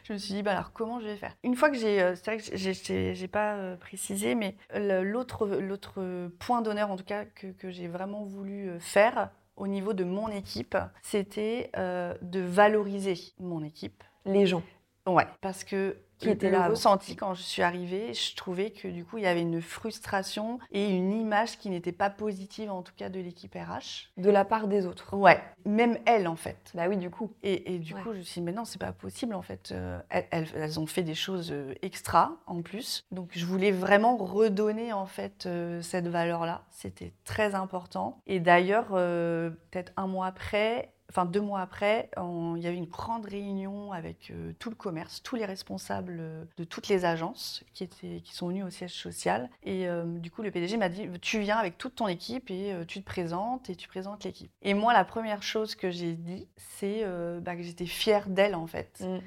[SPEAKER 2] je me suis dit, bah alors comment je vais faire? Une fois que j'ai, euh, c'est vrai que j'ai- pas euh, précisé, mais l'autre l'autre point d'honneur en tout cas que, que j'ai vraiment voulu euh, faire au niveau de mon équipe, c'était euh, de valoriser mon équipe.
[SPEAKER 1] Les gens.
[SPEAKER 2] Ouais, parce que
[SPEAKER 1] Qui était là
[SPEAKER 2] ressenti quand je suis arrivée, je trouvais que du coup il y avait une frustration et une image qui n'était pas positive en tout cas de l'équipe RH.
[SPEAKER 1] De la part des autres.
[SPEAKER 2] Ouais, même elle en fait.
[SPEAKER 1] Bah oui, du coup.
[SPEAKER 2] Et, et du
[SPEAKER 1] Ouais.
[SPEAKER 2] coup, je me suis dit, mais non, c'est pas possible en fait. Euh, elles, ont fait des choses euh, extra en plus. Donc, je voulais vraiment redonner en fait euh, cette valeur-là. C'était très important. Et d'ailleurs, euh, peut-être un mois après, enfin deux mois après, il y avait une grande réunion avec euh, tout le commerce, tous les responsables euh, de toutes les agences qui, étaient, qui sont venus au siège social. Et euh, du coup, le PDG m'a dit, tu viens avec toute ton équipe et tu te présentes et tu présentes l'équipe. Et moi, la première chose que j'ai dit, c'est bah, que j'étais fière d'elles en fait.
[SPEAKER 1] Mm.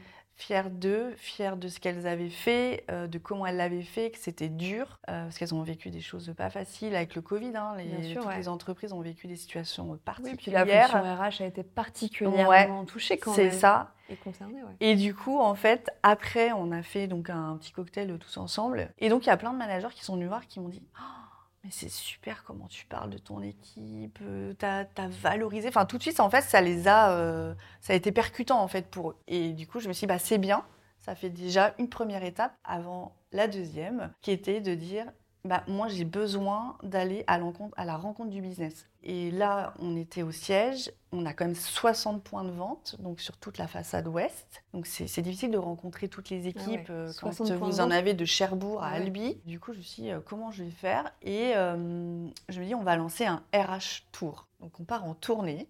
[SPEAKER 2] Fière d'eux, fière de ce qu'elles avaient fait, euh, de comment elles l'avaient fait, que c'était dur, euh, parce qu'elles ont vécu des choses pas faciles avec le Covid. hein. Les,
[SPEAKER 1] Bien sûr,
[SPEAKER 2] toutes
[SPEAKER 1] ouais.
[SPEAKER 2] les entreprises ont vécu des situations
[SPEAKER 1] Oui,
[SPEAKER 2] particulières.
[SPEAKER 1] puis la fonction RH a été particulièrement touchée quand
[SPEAKER 2] c'est
[SPEAKER 1] même.
[SPEAKER 2] ça.
[SPEAKER 1] Et concernée, ouais.
[SPEAKER 2] Et du coup, en fait, après, on a fait donc un petit cocktail tous ensemble. Et donc, il y a plein de managers qui sont venus voir, qui m'ont dit Oh, Mais c'est super comment tu parles de ton équipe, euh, t'as as valorisé. Enfin, tout de suite, en fait, ça les a. euh, ça a été percutant, en fait, pour eux. Et du coup, je me suis dit Bah, c'est bien. Ça fait déjà une première étape avant la deuxième, qui était de dire bah, moi j'ai besoin d'aller à, la rencontre du business. Et là, on était au siège, on a quand même 60 points de vente, donc sur toute la façade ouest. Donc c'est difficile de rencontrer toutes les équipes
[SPEAKER 1] ouais.
[SPEAKER 2] euh, quand
[SPEAKER 1] 60 points de
[SPEAKER 2] vous en avez de Cherbourg à
[SPEAKER 1] Ah ouais.
[SPEAKER 2] Albi. Du coup, je me suis dit, euh, comment je vais faire? Et euh, je me dis, on va lancer un RH Tour. Donc on part en tournée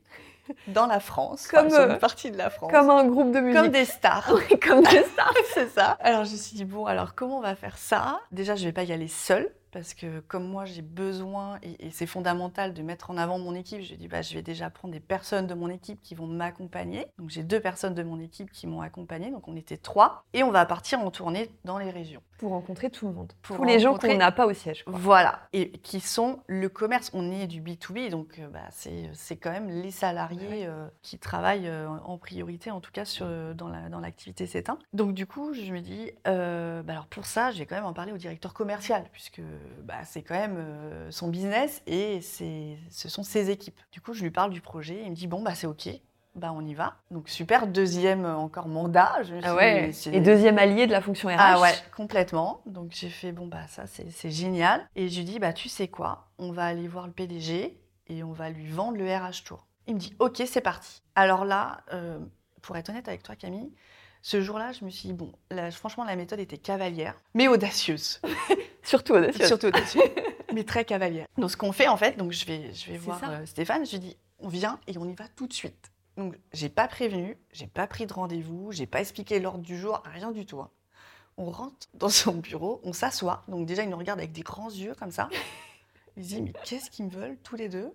[SPEAKER 2] dans la France,
[SPEAKER 1] Comme,
[SPEAKER 2] enfin,
[SPEAKER 1] euh,
[SPEAKER 2] une partie de la France.
[SPEAKER 1] Comme un groupe de musique.
[SPEAKER 2] Comme des stars.
[SPEAKER 1] Comme des stars.
[SPEAKER 2] c'est ça. Alors je me suis dit, bon, alors comment on va faire ça? Déjà, je vais pas y aller seule. Parce que comme moi j'ai besoin, et, et c'est fondamental de mettre en avant mon équipe, je dis bah, je vais déjà prendre des personnes de mon équipe qui vont m'accompagner. Donc j'ai deux personnes de mon équipe qui m'ont accompagnée, donc on était trois. Et on va partir en tournée dans les régions.
[SPEAKER 1] Pour rencontrer tout le monde.
[SPEAKER 2] Pour
[SPEAKER 1] Tous les gens qu'on n'a pas au siège. quoi.
[SPEAKER 2] Voilà, et qui sont le commerce. On est du B2B, donc euh, bah, c'est quand même les salariés
[SPEAKER 1] Ouais.
[SPEAKER 2] euh, qui travaillent euh, en priorité, en tout cas sur, dans la- dans l'activité CETIN. Donc du coup, je me dis, euh, bah, alors pour ça, je vais quand même en parler au directeur commercial, puisque bah, c'est quand même euh, son business et c'est- ce sont ses équipes. Du coup, je lui parle du projet, il me dit, bon, bah, c'est OK. bah on y va. Donc super, deuxième euh, encore mandat. Je
[SPEAKER 1] Ah ouais. Et deuxième allié de la fonction RH.
[SPEAKER 2] Ah ouais, complètement. Donc j'ai fait, bon bah ça c'est c'est génial. Et je lui dis, bah tu sais quoi, on va aller voir le PDG et on va lui vendre le RH Tour. Il me dit, ok, c'est parti. Alors là, euh, pour être honnête avec toi Camille, ce jour-là, je me suis dit, bon, là, franchement la méthode était cavalière, mais audacieuse.
[SPEAKER 1] Surtout audacieuse.
[SPEAKER 2] Surtout audacieuse, mais très cavalière. Donc ce qu'on fait en fait, donc je vais, je vais voir euh, Stéphane, je lui dis, on vient et on y va tout de suite. Donc j'ai pas prévenu, j'ai pas pris de rendez-vous, j'ai pas expliqué l'ordre du jour, rien du tout. hein. On rentre dans son bureau, on s'assoit. Donc déjà, il nous regarde avec des grands yeux comme ça. Il se dit, mais qu'est-ce qu'ils me veulent tous les deux?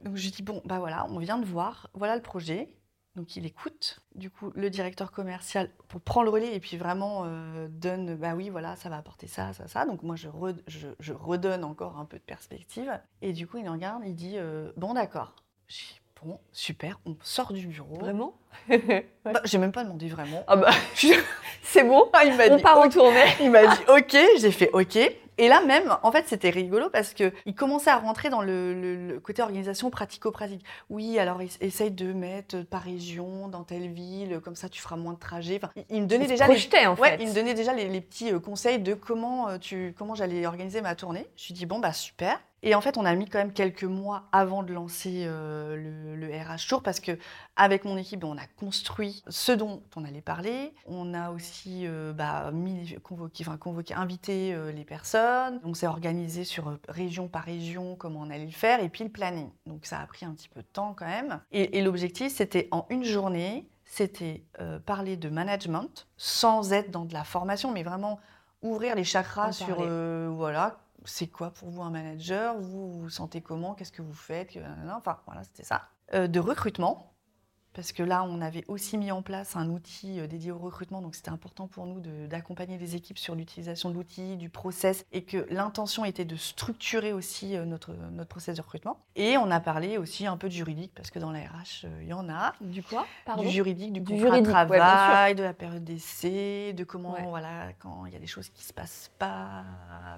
[SPEAKER 2] Donc je lui dis, bon, bah voilà, on vient de voir, voilà le projet. Donc il écoute, du coup, le directeur commercial pour prendre le relais et puis vraiment euh, donne, bah oui, voilà, ça va apporter ça, ça, ça. Donc moi, je, re- je, je redonne encore un peu de perspective. Et du coup, il regarde, il dit, euh, bon, d'accord. Je dis, bon, super, on sort du bureau.
[SPEAKER 1] Vraiment?
[SPEAKER 2] Bah, J'ai même pas demandé vraiment.
[SPEAKER 1] Ah bah, c'est bon?
[SPEAKER 2] Ah, il m'a
[SPEAKER 1] On
[SPEAKER 2] dit,
[SPEAKER 1] part en
[SPEAKER 2] ok.
[SPEAKER 1] tournée.
[SPEAKER 2] Il m'a dit OK, j'ai fait OK. Et là même, en fait, c'était rigolo parce que il commençait à rentrer dans le, le- le côté organisation pratico-pratique. Oui, alors es- essaye de mettre par région, dans telle ville, comme ça tu feras moins de trajets. Enfin, il, me donnait déjà les,
[SPEAKER 1] en
[SPEAKER 2] ouais,
[SPEAKER 1] fait.
[SPEAKER 2] il me donnait déjà les, les petits euh, conseils de comment euh, tu comment j'allais organiser ma tournée. Je lui dis bon bah super. Et en fait, on a mis quand même quelques mois avant de lancer euh, le, le RH Tour parce que avec mon équipe, on a construit ce dont on allait parler. On a aussi euh, bah, mis, convoqué, enfin, convoqué, invité euh, les personnes. On s'est organisé sur euh, région par région comment on allait le faire et puis le planning. Donc ça a pris un petit peu de temps quand même. Et, et l'objectif, c'était en une journée, c'était euh, parler de management sans être dans de la formation, mais vraiment ouvrir les chakras sur voilà. C'est quoi pour vous un manager? Vous vous sentez comment? Qu'est-ce que vous faites? Enfin, voilà, c'était ça. Euh, de recrutement, parce que là, on avait aussi mis en place un outil euh, dédié au recrutement, donc c'était important pour nous d'accompagner les équipes sur l'utilisation de l'outil, du process, et que l'intention était de structurer aussi euh, notre, notre process de recrutement. Et on a parlé aussi un peu de juridique, parce que dans la RH, il y en a.
[SPEAKER 1] Du quoi? Pardon?
[SPEAKER 2] Du juridique, du,
[SPEAKER 1] Du
[SPEAKER 2] contrat de
[SPEAKER 1] ouais,
[SPEAKER 2] travail, de la période d'essai, de comment,
[SPEAKER 1] Ouais.
[SPEAKER 2] voilà, quand il y a des choses qui se passent pas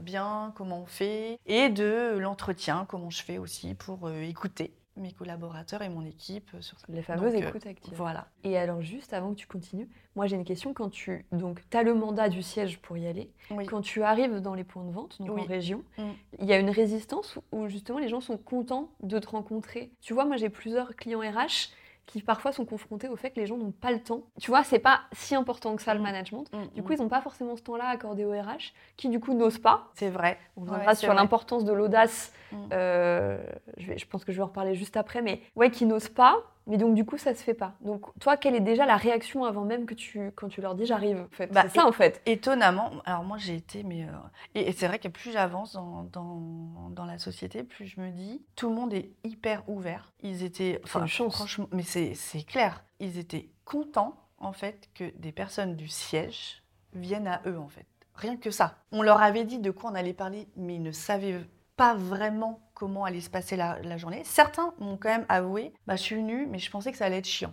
[SPEAKER 2] bien, comment on fait, et de l'entretien, comment je fais aussi pour euh, écouter mes collaborateurs et mon équipe euh, sur.
[SPEAKER 1] Les fameuses
[SPEAKER 2] Donc, euh,
[SPEAKER 1] écoutes actives.
[SPEAKER 2] Voilà.
[SPEAKER 1] Et alors, juste avant que tu continues, moi j'ai une question. Quand tu donc as le mandat du siège pour y aller,
[SPEAKER 2] Oui.
[SPEAKER 1] quand tu arrives dans les points de vente, donc
[SPEAKER 2] Oui.
[SPEAKER 1] en région,
[SPEAKER 2] Mm.
[SPEAKER 1] il y a une résistance où justement les gens sont contents de te rencontrer? Tu vois, moi j'ai plusieurs clients RH qui parfois sont confrontés au fait que les gens n'ont pas le temps. Tu vois, c'est pas si important que ça le
[SPEAKER 2] Mm.
[SPEAKER 1] management.
[SPEAKER 2] Mm,
[SPEAKER 1] Du
[SPEAKER 2] mm.
[SPEAKER 1] coup, ils n'ont pas forcément ce temps-là accordé au RH, qui du coup n'osent pas.
[SPEAKER 2] c'est vrai.
[SPEAKER 1] On reviendra sur l'importance de l'audace. Euh, je pense que je vais en reparler juste après, mais ouais, qui n'osent pas. Mais donc du coup, ça se fait pas. Donc toi, quelle est déjà la réaction avant même que tu, quand tu leur dis j'arrive en fait?
[SPEAKER 2] Bah,
[SPEAKER 1] C'est ça en fait.
[SPEAKER 2] Étonnamment, alors moi j'ai été, mais. euh, et, et c'est vrai que plus j'avance dans, dans, dans la société, plus je me dis, tout le monde est hyper ouvert. Ils étaient.
[SPEAKER 1] chance.
[SPEAKER 2] Franchement, mais c'est clair. Ils étaient contents, en fait, que des personnes du siège viennent à eux, en fait. Rien que ça. On leur avait dit de quoi on allait parler, mais ils ne savaient pas vraiment comment allait se passer la, la journée. Certains m'ont quand même avoué, bah, je suis venue, mais je pensais que ça allait être chiant.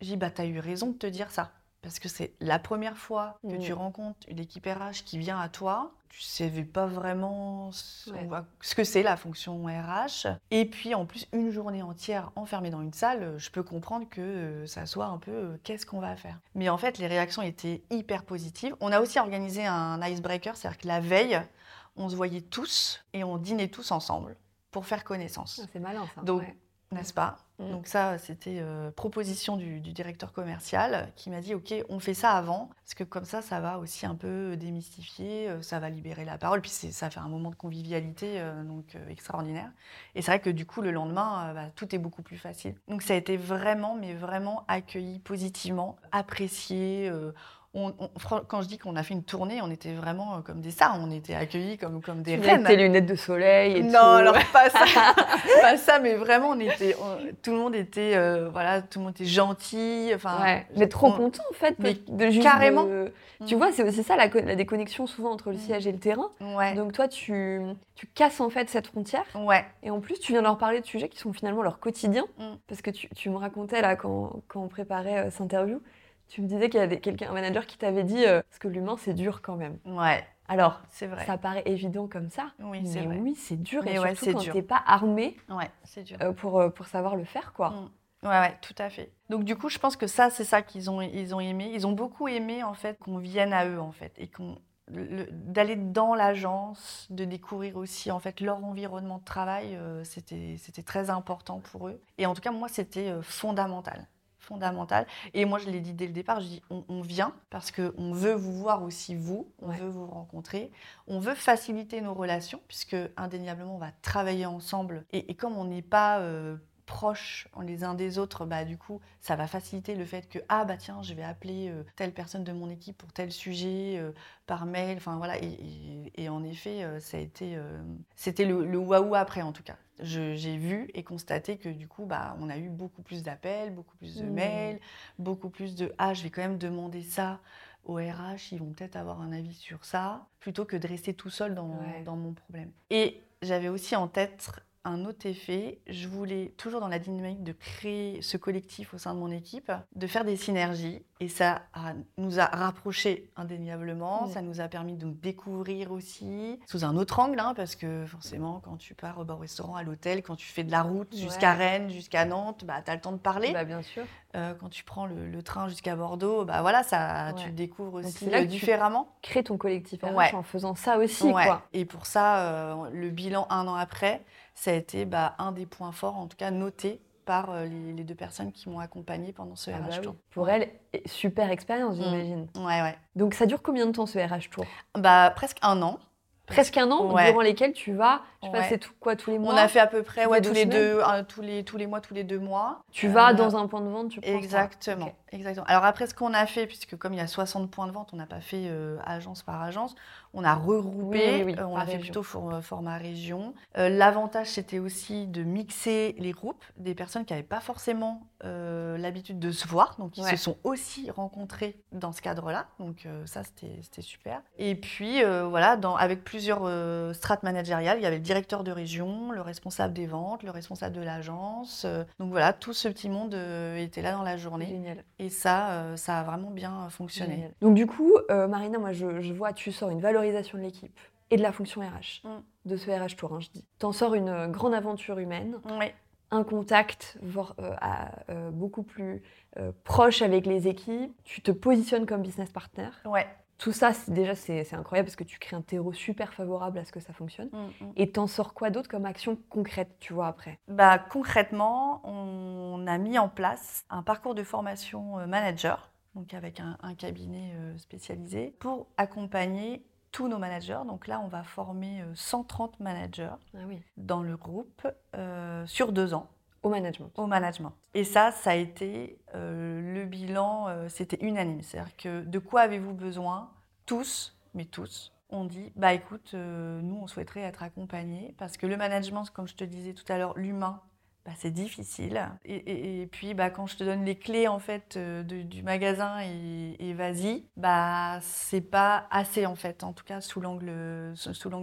[SPEAKER 2] J'ai dit, bah, t'as eu raison de te dire ça. Parce que c'est la première fois que
[SPEAKER 1] Mhm.
[SPEAKER 2] tu rencontres une équipe RH qui vient à toi. Tu savais pas vraiment ce,
[SPEAKER 1] Ouais.
[SPEAKER 2] ce que c'est la fonction RH. Et puis en plus, une journée entière enfermée dans une salle, je peux comprendre que euh, ça soit un peu euh, qu'est-ce qu'on va faire. Mais en fait, les réactions étaient hyper positives. On a aussi organisé un icebreaker, c'est-à-dire que la veille, on se voyait tous et on dînait tous ensemble pour faire connaissance
[SPEAKER 1] Ah, C'est malin ça.
[SPEAKER 2] Donc,
[SPEAKER 1] ouais.
[SPEAKER 2] n'est-ce pas?
[SPEAKER 1] Mm.
[SPEAKER 2] Donc ça, c'était euh, proposition du, du directeur commercial qui m'a dit, OK, on fait ça avant, parce que comme ça, ça va aussi un peu démystifier, euh, ça va libérer la parole, puis ça fait un moment de convivialité euh, donc euh, extraordinaire. Et c'est vrai que du coup, le lendemain, bah, tout est beaucoup plus facile. Donc ça a été vraiment, mais vraiment accueilli positivement, apprécié. On- quand je dis qu'on a fait une tournée, on était vraiment euh, comme des stars, on était accueillis comme, comme des reines.
[SPEAKER 1] avec tes lunettes de soleil et
[SPEAKER 2] Non,
[SPEAKER 1] tout.
[SPEAKER 2] alors pas ça, pas ça, mais vraiment, on était, on- tout le monde était, euh, voilà, tout le monde était gentil, enfin,
[SPEAKER 1] Ouais, mais trop
[SPEAKER 2] on-
[SPEAKER 1] content en fait.
[SPEAKER 2] Mais
[SPEAKER 1] de juste
[SPEAKER 2] carrément.
[SPEAKER 1] de- Tu
[SPEAKER 2] Mm.
[SPEAKER 1] vois, c'est aussi ça la, co- la déconnexion souvent entre le
[SPEAKER 2] Mm.
[SPEAKER 1] siège et le terrain.
[SPEAKER 2] ouais,
[SPEAKER 1] Donc toi, tu, tu casses en fait cette frontière.
[SPEAKER 2] ouais,
[SPEAKER 1] Et en plus, tu viens leur parler de sujets qui sont finalement leur quotidien.
[SPEAKER 2] Mm.
[SPEAKER 1] Parce que tu, tu me racontais là, quand, quand on préparait euh, cette interview, tu me disais qu'il y avait quelqu'un, un manager qui t'avait dit euh, parce que l'humain c'est dur quand même.
[SPEAKER 2] ouais,
[SPEAKER 1] Alors,
[SPEAKER 2] c'est vrai.
[SPEAKER 1] ça paraît évident comme ça.
[SPEAKER 2] oui, c'est
[SPEAKER 1] mais
[SPEAKER 2] vrai.
[SPEAKER 1] oui, c'est dur.
[SPEAKER 2] Mais
[SPEAKER 1] et
[SPEAKER 2] ouais,
[SPEAKER 1] surtout quand t'es pas armé
[SPEAKER 2] Ouais, c'est dur.
[SPEAKER 1] euh, pour, euh, pour savoir le faire, quoi.
[SPEAKER 2] Mm. Ouais, ouais, tout à fait. Donc du coup, je pense que ça, c'est ça qu'ils ont, ils ont aimé. Ils ont beaucoup aimé en fait qu'on vienne à eux en fait et qu'on d'aller dans l'agence, de découvrir aussi en fait leur environnement de travail, euh, c'était c'était très important pour eux. Et en tout cas, moi, c'était fondamental Et moi, je l'ai dit dès le départ, je dis on, vient parce qu'on veut vous voir aussi vous, on veut vous rencontrer, on veut faciliter nos relations puisque indéniablement on va travailler ensemble. Et, comme on n'est pas euh, proches les uns des autres, bah, du coup, ça va faciliter le fait que, ah bah tiens, je vais appeler euh, telle personne de mon équipe pour tel sujet, euh, par mail, enfin voilà. Et, en effet, euh, ça a été, c'était le, le waouh après en tout cas. j'ai vu et constaté que du coup, bah, on a eu beaucoup plus d'appels, beaucoup plus de mmh. mails, beaucoup plus de, ah, je vais quand même demander ça au RH, ils vont peut-être avoir un avis sur ça, plutôt que de rester tout seul dans, dans mon problème. Et j'avais aussi en tête un autre effet, je voulais, toujours dans la dynamique de créer ce collectif au sein de mon équipe, de faire des synergies. Et ça nous a rapprochés indéniablement, ça nous a permis de nous découvrir aussi sous un autre angle, hein, parce que forcément, quand tu pars au restaurant, à l'hôtel, quand tu fais de la route jusqu'à Rennes, jusqu'à Nantes, bah, tu as le temps de parler.
[SPEAKER 1] Bah, bien sûr.
[SPEAKER 2] Euh, quand tu prends le, train jusqu'à Bordeaux, bah voilà, ça, tu découvres aussi là différemment.
[SPEAKER 1] Crée ton collectif en faisant ça aussi. Quoi.
[SPEAKER 2] Et pour ça, euh, le bilan un an après, ça a été bah, un des points forts, en tout cas noté par euh, les, deux personnes qui m'ont accompagnée pendant ce ah RH bah Tour.
[SPEAKER 1] Pour elle, super expérience, mmh. j'imagine.
[SPEAKER 2] Ouais, ouais.
[SPEAKER 1] Donc ça dure combien de temps ce RH Tour?
[SPEAKER 2] Bah, Presque un an
[SPEAKER 1] presque un an durant lesquels tu vas, je sais pas, c'est tout quoi tous les mois.
[SPEAKER 2] On a fait à peu près ouais, tous les deux, euh, tous les tous les mois, tous les deux mois.
[SPEAKER 1] Tu vas euh, dans un point de vente, tu
[SPEAKER 2] prends Exactement, exactement. Alors après ce qu'on a fait, puisque comme il y a 60 points de vente, on n'a pas fait euh, agence par agence, on a regroupé, on a fait plutôt format région. L'avantage c'était aussi de mixer les groupes des personnes qui n'avaient pas forcément l'habitude de se voir, donc ils se sont aussi rencontrés dans ce cadre-là, donc ça c'était super. Et puis voilà, dans, avec plus plusieurs euh, strates managériales. Il y avait le directeur de région, le responsable des ventes, le responsable de l'agence. Euh, donc voilà, tout ce petit monde euh, était là dans la journée.
[SPEAKER 1] Génial.
[SPEAKER 2] Et ça, ça a vraiment bien fonctionné.
[SPEAKER 1] Donc du coup, Marina, moi je, je, vois, tu sors une valorisation de l'équipe et de la fonction RH, mm. de ce RH Tour, hein, je dis. Tu en sors une grande aventure humaine.
[SPEAKER 2] Oui
[SPEAKER 1] un contact beaucoup plus proche avec les équipes, tu te positionnes comme business partner.
[SPEAKER 2] Ouais
[SPEAKER 1] tout ça, déjà, c'est incroyable parce que tu crées un terreau super favorable à ce que ça fonctionne. Mm, mm. Et t'en sors quoi d'autre comme action concrète, tu vois, après?
[SPEAKER 2] Bah, Concrètement, on a mis en place un parcours de formation euh, manager, donc avec un, cabinet euh, spécialisé, pour accompagner tous nos managers. Donc là, on va former 130 euh, managers
[SPEAKER 1] ah oui.
[SPEAKER 2] dans le groupe sur deux ans.
[SPEAKER 1] Au management.
[SPEAKER 2] Au management. Et ça, ça a été euh, le bilan, euh, c'était unanime. C'est-à-dire que de quoi avez-vous besoin? Tous, mais tous, on dit, bah écoute, euh, nous, on souhaiterait être accompagnés parce que le management, comme je te disais tout à l'heure, l'humain, bah, c'est difficile. Et, puis, bah, quand je te donne les clés en fait euh, du magasin et, vas-y, bah c'est pas assez en fait, en tout cas sous l'angle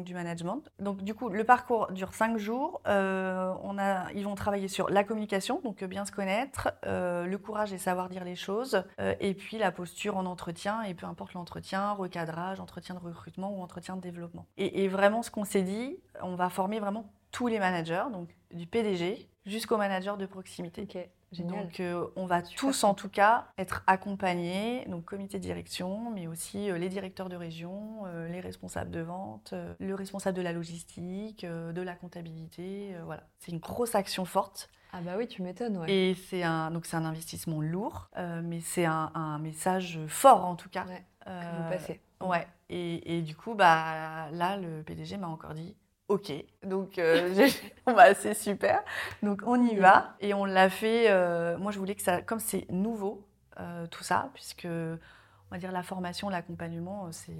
[SPEAKER 2] du management. Donc du coup, le parcours dure cinq jours. Euh, on a, ils vont travailler sur la communication, donc bien se connaître, euh, le courage et savoir dire les choses, et puis la posture en entretien et peu importe l'entretien, recadrage, entretien de recrutement ou entretien de développement. Et vraiment, ce qu'on s'est dit, on va former vraiment tous les managers, donc du PDG jusqu'au manager de proximité.
[SPEAKER 1] Ok, génial.
[SPEAKER 2] Donc euh, on va tous en tout cas être accompagnés, donc comité de direction, mais aussi euh, les directeurs de région, euh, les responsables de vente, le responsable de la logistique, de la comptabilité. voilà, c'est une grosse action forte.
[SPEAKER 1] Ah bah oui, tu m'étonnes. Ouais.
[SPEAKER 2] Et c'est un donc c'est un investissement lourd, mais c'est un, message fort en tout cas.
[SPEAKER 1] Ouais, que vous passez.
[SPEAKER 2] Ouais. Et, et du coup bah là le PDG m'a encore dit Ok, donc euh, bah, c'est super. Donc on y va et on l'a fait. Euh, moi je voulais que ça, comme c'est nouveau euh, tout ça, puisque on va dire la formation, l'accompagnement, c'est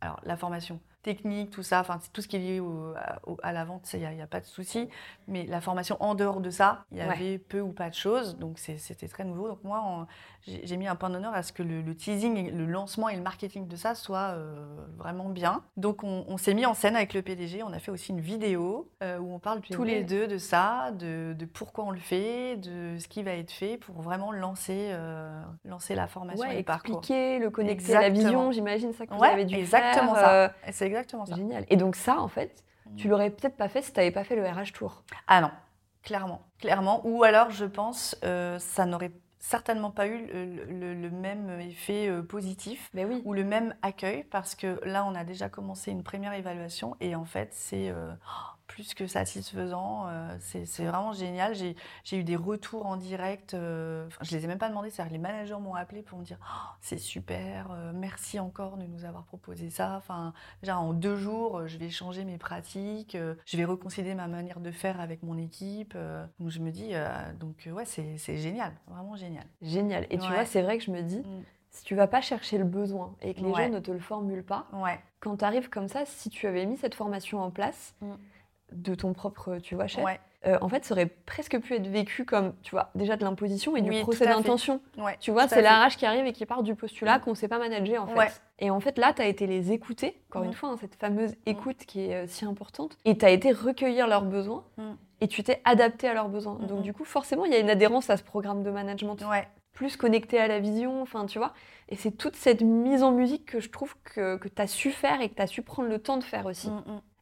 [SPEAKER 2] alors la formation technique, tout ça, enfin tout ce qui est lié à, la vente, il n'y a, pas de souci. Mais la formation en dehors de ça, il y avait peu ou pas de choses, donc c'était très nouveau. Donc moi, j'ai mis un point d'honneur à ce que le, teasing, le lancement et le marketing de ça soit euh, vraiment bien. Donc on, s'est mis en scène avec le PDG, on a fait aussi une vidéo euh, où on parle tous les deux de ça, de, pourquoi on le fait, de ce qui va être fait pour vraiment lancer, euh, lancer la formation et le parcours.
[SPEAKER 1] Expliquer, le connecter à la vision, j'imagine ça que vous avez dû
[SPEAKER 2] exactement
[SPEAKER 1] faire.
[SPEAKER 2] ça. Exactement ça.
[SPEAKER 1] Génial. Et donc ça, en fait, tu l'aurais peut-être pas fait si tu n'avais pas fait le RH Tour.
[SPEAKER 2] Ah non. Clairement, clairement. Ou alors, je pense, euh, ça n'aurait certainement pas eu le, le- le même effet euh, positif
[SPEAKER 1] Mais oui.
[SPEAKER 2] ou le même accueil parce que là, on a déjà commencé une première évaluation et en fait, c'est euh, plus que satisfaisant. euh, c'est vraiment génial. J'ai eu des retours en direct. euh, enfin, je les ai même pas demandé. Les managers m'ont appelé pour me dire Oh, c'est super, euh, merci encore de nous avoir proposé ça. Enfin, déjà en deux jours, je vais changer mes pratiques, je vais reconsidérer ma manière de faire avec mon équipe. donc je me dis, donc ouais, c'est c'est génial, vraiment génial.
[SPEAKER 1] Génial. Et tu
[SPEAKER 2] Ouais.
[SPEAKER 1] vois, c'est vrai que je me dis,
[SPEAKER 2] Mm.
[SPEAKER 1] si tu vas pas chercher le besoin et que les
[SPEAKER 2] Ouais.
[SPEAKER 1] gens ne te le formulent pas,
[SPEAKER 2] Ouais,
[SPEAKER 1] quand tu arrives comme ça, si tu avais mis cette formation en place
[SPEAKER 2] Mm.
[SPEAKER 1] De ton propre, tu vois, chef,
[SPEAKER 2] ouais,
[SPEAKER 1] euh, en fait, ça aurait presque pu être vécu comme, tu vois, déjà de l'imposition et du procès d'intention.
[SPEAKER 2] ouais.
[SPEAKER 1] Tu vois, c'est la RH qui arrive et qui part du postulat qu'on ne sait pas manager, en fait.
[SPEAKER 2] Ouais.
[SPEAKER 1] Et en fait, là, tu as été les écouter, encore
[SPEAKER 2] Mm.
[SPEAKER 1] une fois, hein, cette fameuse écoute qui est euh, si importante, et tu as été recueillir leurs besoins,
[SPEAKER 2] Mm.
[SPEAKER 1] et tu t'es adapté à leurs besoins.
[SPEAKER 2] Mm,
[SPEAKER 1] Donc,
[SPEAKER 2] mm.
[SPEAKER 1] du coup, forcément, il y a une adhérence à ce programme de management,
[SPEAKER 2] Ouais,
[SPEAKER 1] plus connecté à la vision, enfin, tu vois. Et c'est toute cette mise en musique que je trouve que, que tu as su faire et que tu as su prendre le temps de faire aussi.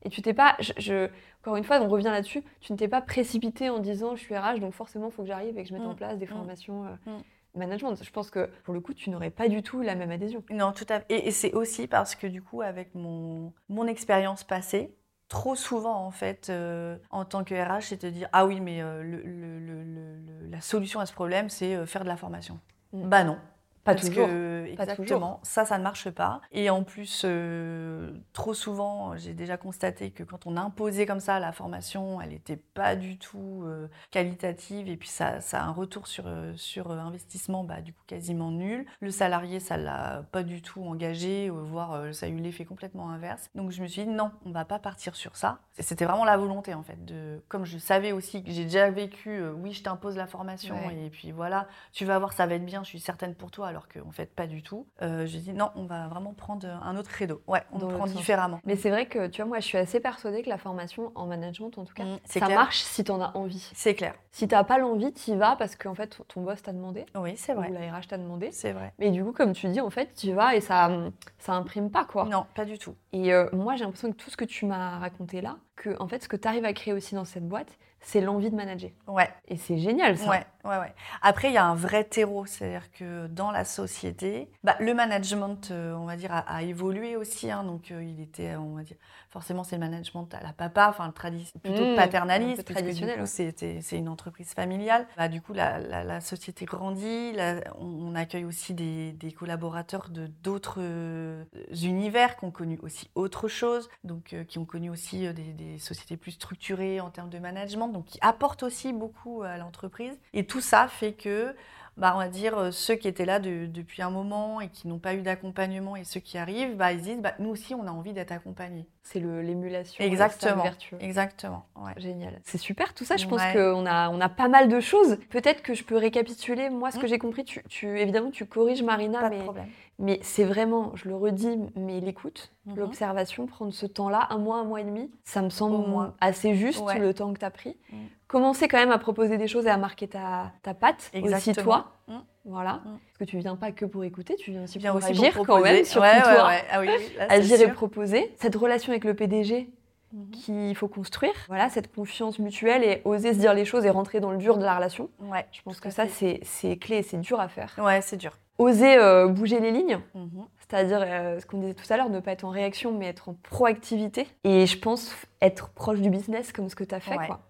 [SPEAKER 2] Mm, mm.
[SPEAKER 1] Et tu t'es pas, je, je- encore une fois, on revient là-dessus, tu ne t'es pas précipité en disant je suis RH, donc forcément il faut que j'arrive et que je mette
[SPEAKER 2] Mm,
[SPEAKER 1] en place des
[SPEAKER 2] mm,
[SPEAKER 1] formations euh,
[SPEAKER 2] mm.
[SPEAKER 1] management. Je pense que pour le coup, tu n'aurais pas du tout la même adhésion.
[SPEAKER 2] Non, tout à fait. Et, et c'est aussi parce que du coup, avec mon, mon expérience passée, trop souvent en fait, euh, en tant que RH, c'est te dire ah oui, mais euh, le- le- le- le- le- la solution à ce problème, c'est faire de la formation.
[SPEAKER 1] Mm.
[SPEAKER 2] Bah non.
[SPEAKER 1] Pas
[SPEAKER 2] Parce
[SPEAKER 1] toujours.
[SPEAKER 2] que,
[SPEAKER 1] Pas
[SPEAKER 2] exactement, ça, ça ne marche pas. Et en plus, euh, trop souvent, j'ai déjà constaté que quand on imposait comme ça la formation, elle n'était pas du tout euh, qualitative. Et puis, ça, ça a un retour sur, euh, sur investissement, bah, du coup, quasiment nul. Le salarié, ça ne l'a pas du tout engagé, voire ça a eu l'effet complètement inverse. Donc, je me suis dit, non, on ne va pas partir sur ça. C'était vraiment la volonté, en fait. De, comme je savais aussi que j'ai déjà vécu, euh, oui, je t'impose la formation,
[SPEAKER 1] Ouais.
[SPEAKER 2] et puis voilà, tu vas voir, ça va être bien, je suis certaine pour toi, alors qu'en fait, pas du tout. Euh, j'ai dit non, on va vraiment prendre un autre credo. Ouais, on
[SPEAKER 1] Dans
[SPEAKER 2] le prend différemment.
[SPEAKER 1] Mais c'est vrai que, tu vois, moi, je suis assez persuadée que la formation en management, en tout cas,
[SPEAKER 2] Mm,
[SPEAKER 1] ça
[SPEAKER 2] clair.
[SPEAKER 1] marche si tu en as envie.
[SPEAKER 2] C'est clair.
[SPEAKER 1] Si tu n'as pas l'envie, tu y vas parce qu'en fait, ton- boss t'a demandé,
[SPEAKER 2] Oui, c'est
[SPEAKER 1] ou
[SPEAKER 2] vrai.
[SPEAKER 1] la RH t'a demandé.
[SPEAKER 2] C'est vrai.
[SPEAKER 1] Mais du coup, comme tu dis, en fait, tu y vas et ça, ça imprime pas, quoi.
[SPEAKER 2] Non, pas du tout.
[SPEAKER 1] Et euh, moi, j'ai l'impression que tout ce que tu m'as raconté là, que en fait, ce que tu arrives à créer aussi dans cette boîte, c'est l'envie de manager.
[SPEAKER 2] Ouais,
[SPEAKER 1] Et c'est génial, ça.
[SPEAKER 2] ouais, ouais, ouais. Après, il y a un vrai terreau, c'est-à-dire que dans la société, bah, le management, euh, on va dire, a, a évolué aussi. hein. donc, euh, il était, on va dire, forcément, c'est le management à la papa, enfin, le tradi- plutôt
[SPEAKER 1] Mmh,
[SPEAKER 2] paternaliste,
[SPEAKER 1] traditionnel,
[SPEAKER 2] c'est une entreprise familiale. Bah, du coup, la, la- la société grandit, la- on, on accueille aussi des, des collaborateurs de d'autres euh, univers qui ont connu aussi autre chose, donc euh, qui ont connu aussi euh, des, des sociétés plus structurées en termes de management, donc qui apportent aussi beaucoup à l'entreprise. Et tout ça fait que, bah, on va dire, euh, ceux qui étaient là de- depuis un moment et qui n'ont pas eu d'accompagnement et ceux qui arrivent, bah, ils se disent, bah, nous aussi, on a envie d'être accompagnés.
[SPEAKER 1] C'est l'émulation.
[SPEAKER 2] Exactement.
[SPEAKER 1] vertueux.
[SPEAKER 2] Exactement. Ouais.
[SPEAKER 1] Génial. C'est super tout ça. Je pense qu'on a, on a pas mal de choses. Peut-être que je peux récapituler. Moi, ce que
[SPEAKER 2] Mm.
[SPEAKER 1] j'ai compris, tu, tu- évidemment, tu corriges Marina,
[SPEAKER 2] Pas de
[SPEAKER 1] mais,
[SPEAKER 2] problème.
[SPEAKER 1] mais c'est vraiment, je le redis, mais l'écoute,
[SPEAKER 2] Mhm.
[SPEAKER 1] l'observation, prendre ce temps-là, un mois, un mois et demi, ça me semble
[SPEAKER 2] moins.
[SPEAKER 1] assez juste
[SPEAKER 2] Ouais.
[SPEAKER 1] le temps que tu as pris.
[SPEAKER 2] Mm.
[SPEAKER 1] Commencer quand même à proposer des choses et à marquer ta, ta patte, aussi
[SPEAKER 2] Exactement.
[SPEAKER 1] toi.
[SPEAKER 2] Mm.
[SPEAKER 1] Voilà.
[SPEAKER 2] Mm.
[SPEAKER 1] Parce que tu viens pas que pour écouter, tu viens aussi
[SPEAKER 2] Bien
[SPEAKER 1] pour
[SPEAKER 2] aussi
[SPEAKER 1] agir
[SPEAKER 2] pour
[SPEAKER 1] quand même, surtout
[SPEAKER 2] Ouais, ouais,
[SPEAKER 1] toi.
[SPEAKER 2] ouais. Ah oui, là,
[SPEAKER 1] Agir et
[SPEAKER 2] sûr.
[SPEAKER 1] proposer. Cette relation avec le PDG,
[SPEAKER 2] Mhm.
[SPEAKER 1] qu'il faut construire. Voilà, cette confiance mutuelle et oser se dire les choses et rentrer dans le dur de la relation.
[SPEAKER 2] Ouais,
[SPEAKER 1] Je pense que ça, c'est clé et c'est dur à faire.
[SPEAKER 2] Ouais, c'est dur.
[SPEAKER 1] Oser euh, bouger les lignes,
[SPEAKER 2] Mhm.
[SPEAKER 1] c'est-à-dire euh, ce qu'on disait tout à l'heure, ne pas être en réaction mais être en proactivité. Et je pense être proche du business comme ce que tu as fait. Quoi.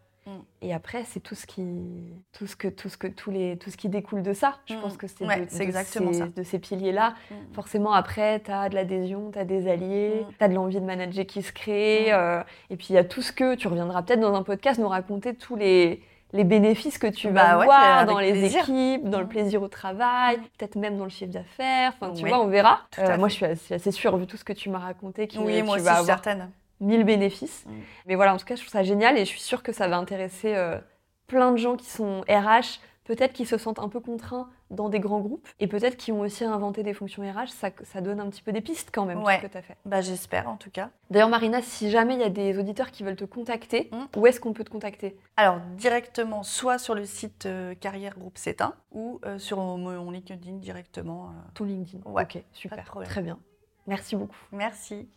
[SPEAKER 2] Mm.
[SPEAKER 1] Et après, c'est tout ce qui, tout ce que, tout ce que, tous les, tout ce qui découle de ça. Je
[SPEAKER 2] Mm.
[SPEAKER 1] pense que c'est
[SPEAKER 2] Ouais,
[SPEAKER 1] de,
[SPEAKER 2] c'est
[SPEAKER 1] de
[SPEAKER 2] exactement
[SPEAKER 1] ces,
[SPEAKER 2] ça.
[SPEAKER 1] de ces piliers-là.
[SPEAKER 2] Mhm.
[SPEAKER 1] Forcément, après, tu as de l'adhésion, tu as des alliés,
[SPEAKER 2] Mm.
[SPEAKER 1] tu as de l'envie de manager qui se crée.
[SPEAKER 2] Mm.
[SPEAKER 1] euh, et puis, il y a tout ce que tu reviendras peut-être dans un podcast nous raconter tous les, les bénéfices que tu
[SPEAKER 2] Bah
[SPEAKER 1] vas
[SPEAKER 2] ouais,
[SPEAKER 1] voir
[SPEAKER 2] avec
[SPEAKER 1] dans les
[SPEAKER 2] plaisir.
[SPEAKER 1] équipes, dans le
[SPEAKER 2] Mm.
[SPEAKER 1] plaisir au travail,
[SPEAKER 2] Mm.
[SPEAKER 1] peut-être même dans le chiffre d'affaires. Enfin, tu vois, on verra.
[SPEAKER 2] à
[SPEAKER 1] moi, je suis assez, assez sûre, vu tout ce que tu m'as raconté, que
[SPEAKER 2] Oui, moi
[SPEAKER 1] tu
[SPEAKER 2] aussi,
[SPEAKER 1] vas
[SPEAKER 2] je suis
[SPEAKER 1] avoir
[SPEAKER 2] certaine.
[SPEAKER 1] Mille bénéfices.
[SPEAKER 2] Mm.
[SPEAKER 1] Mais voilà, en tout cas, je trouve ça génial et je suis sûre que ça va intéresser euh, plein de gens qui sont RH, peut-être qui se sentent un peu contraints dans des grands groupes et peut-être qui ont aussi inventé des fonctions RH. Ça, ça donne un petit peu des pistes quand même,
[SPEAKER 2] Ouais.
[SPEAKER 1] tout ce que tu as fait.
[SPEAKER 2] Bah, j'espère en tout cas.
[SPEAKER 1] D'ailleurs, Marina, si jamais il y a des auditeurs qui veulent te contacter,
[SPEAKER 2] Mm.
[SPEAKER 1] où est-ce qu'on peut te contacter?
[SPEAKER 2] Alors, directement, soit sur le site euh, Carrière Groupe Cétain ou euh, sur mon, LinkedIn directement. euh.
[SPEAKER 1] Ton LinkedIn.
[SPEAKER 2] Ouais,
[SPEAKER 1] ok, super. Très bien. Merci beaucoup.
[SPEAKER 2] Merci.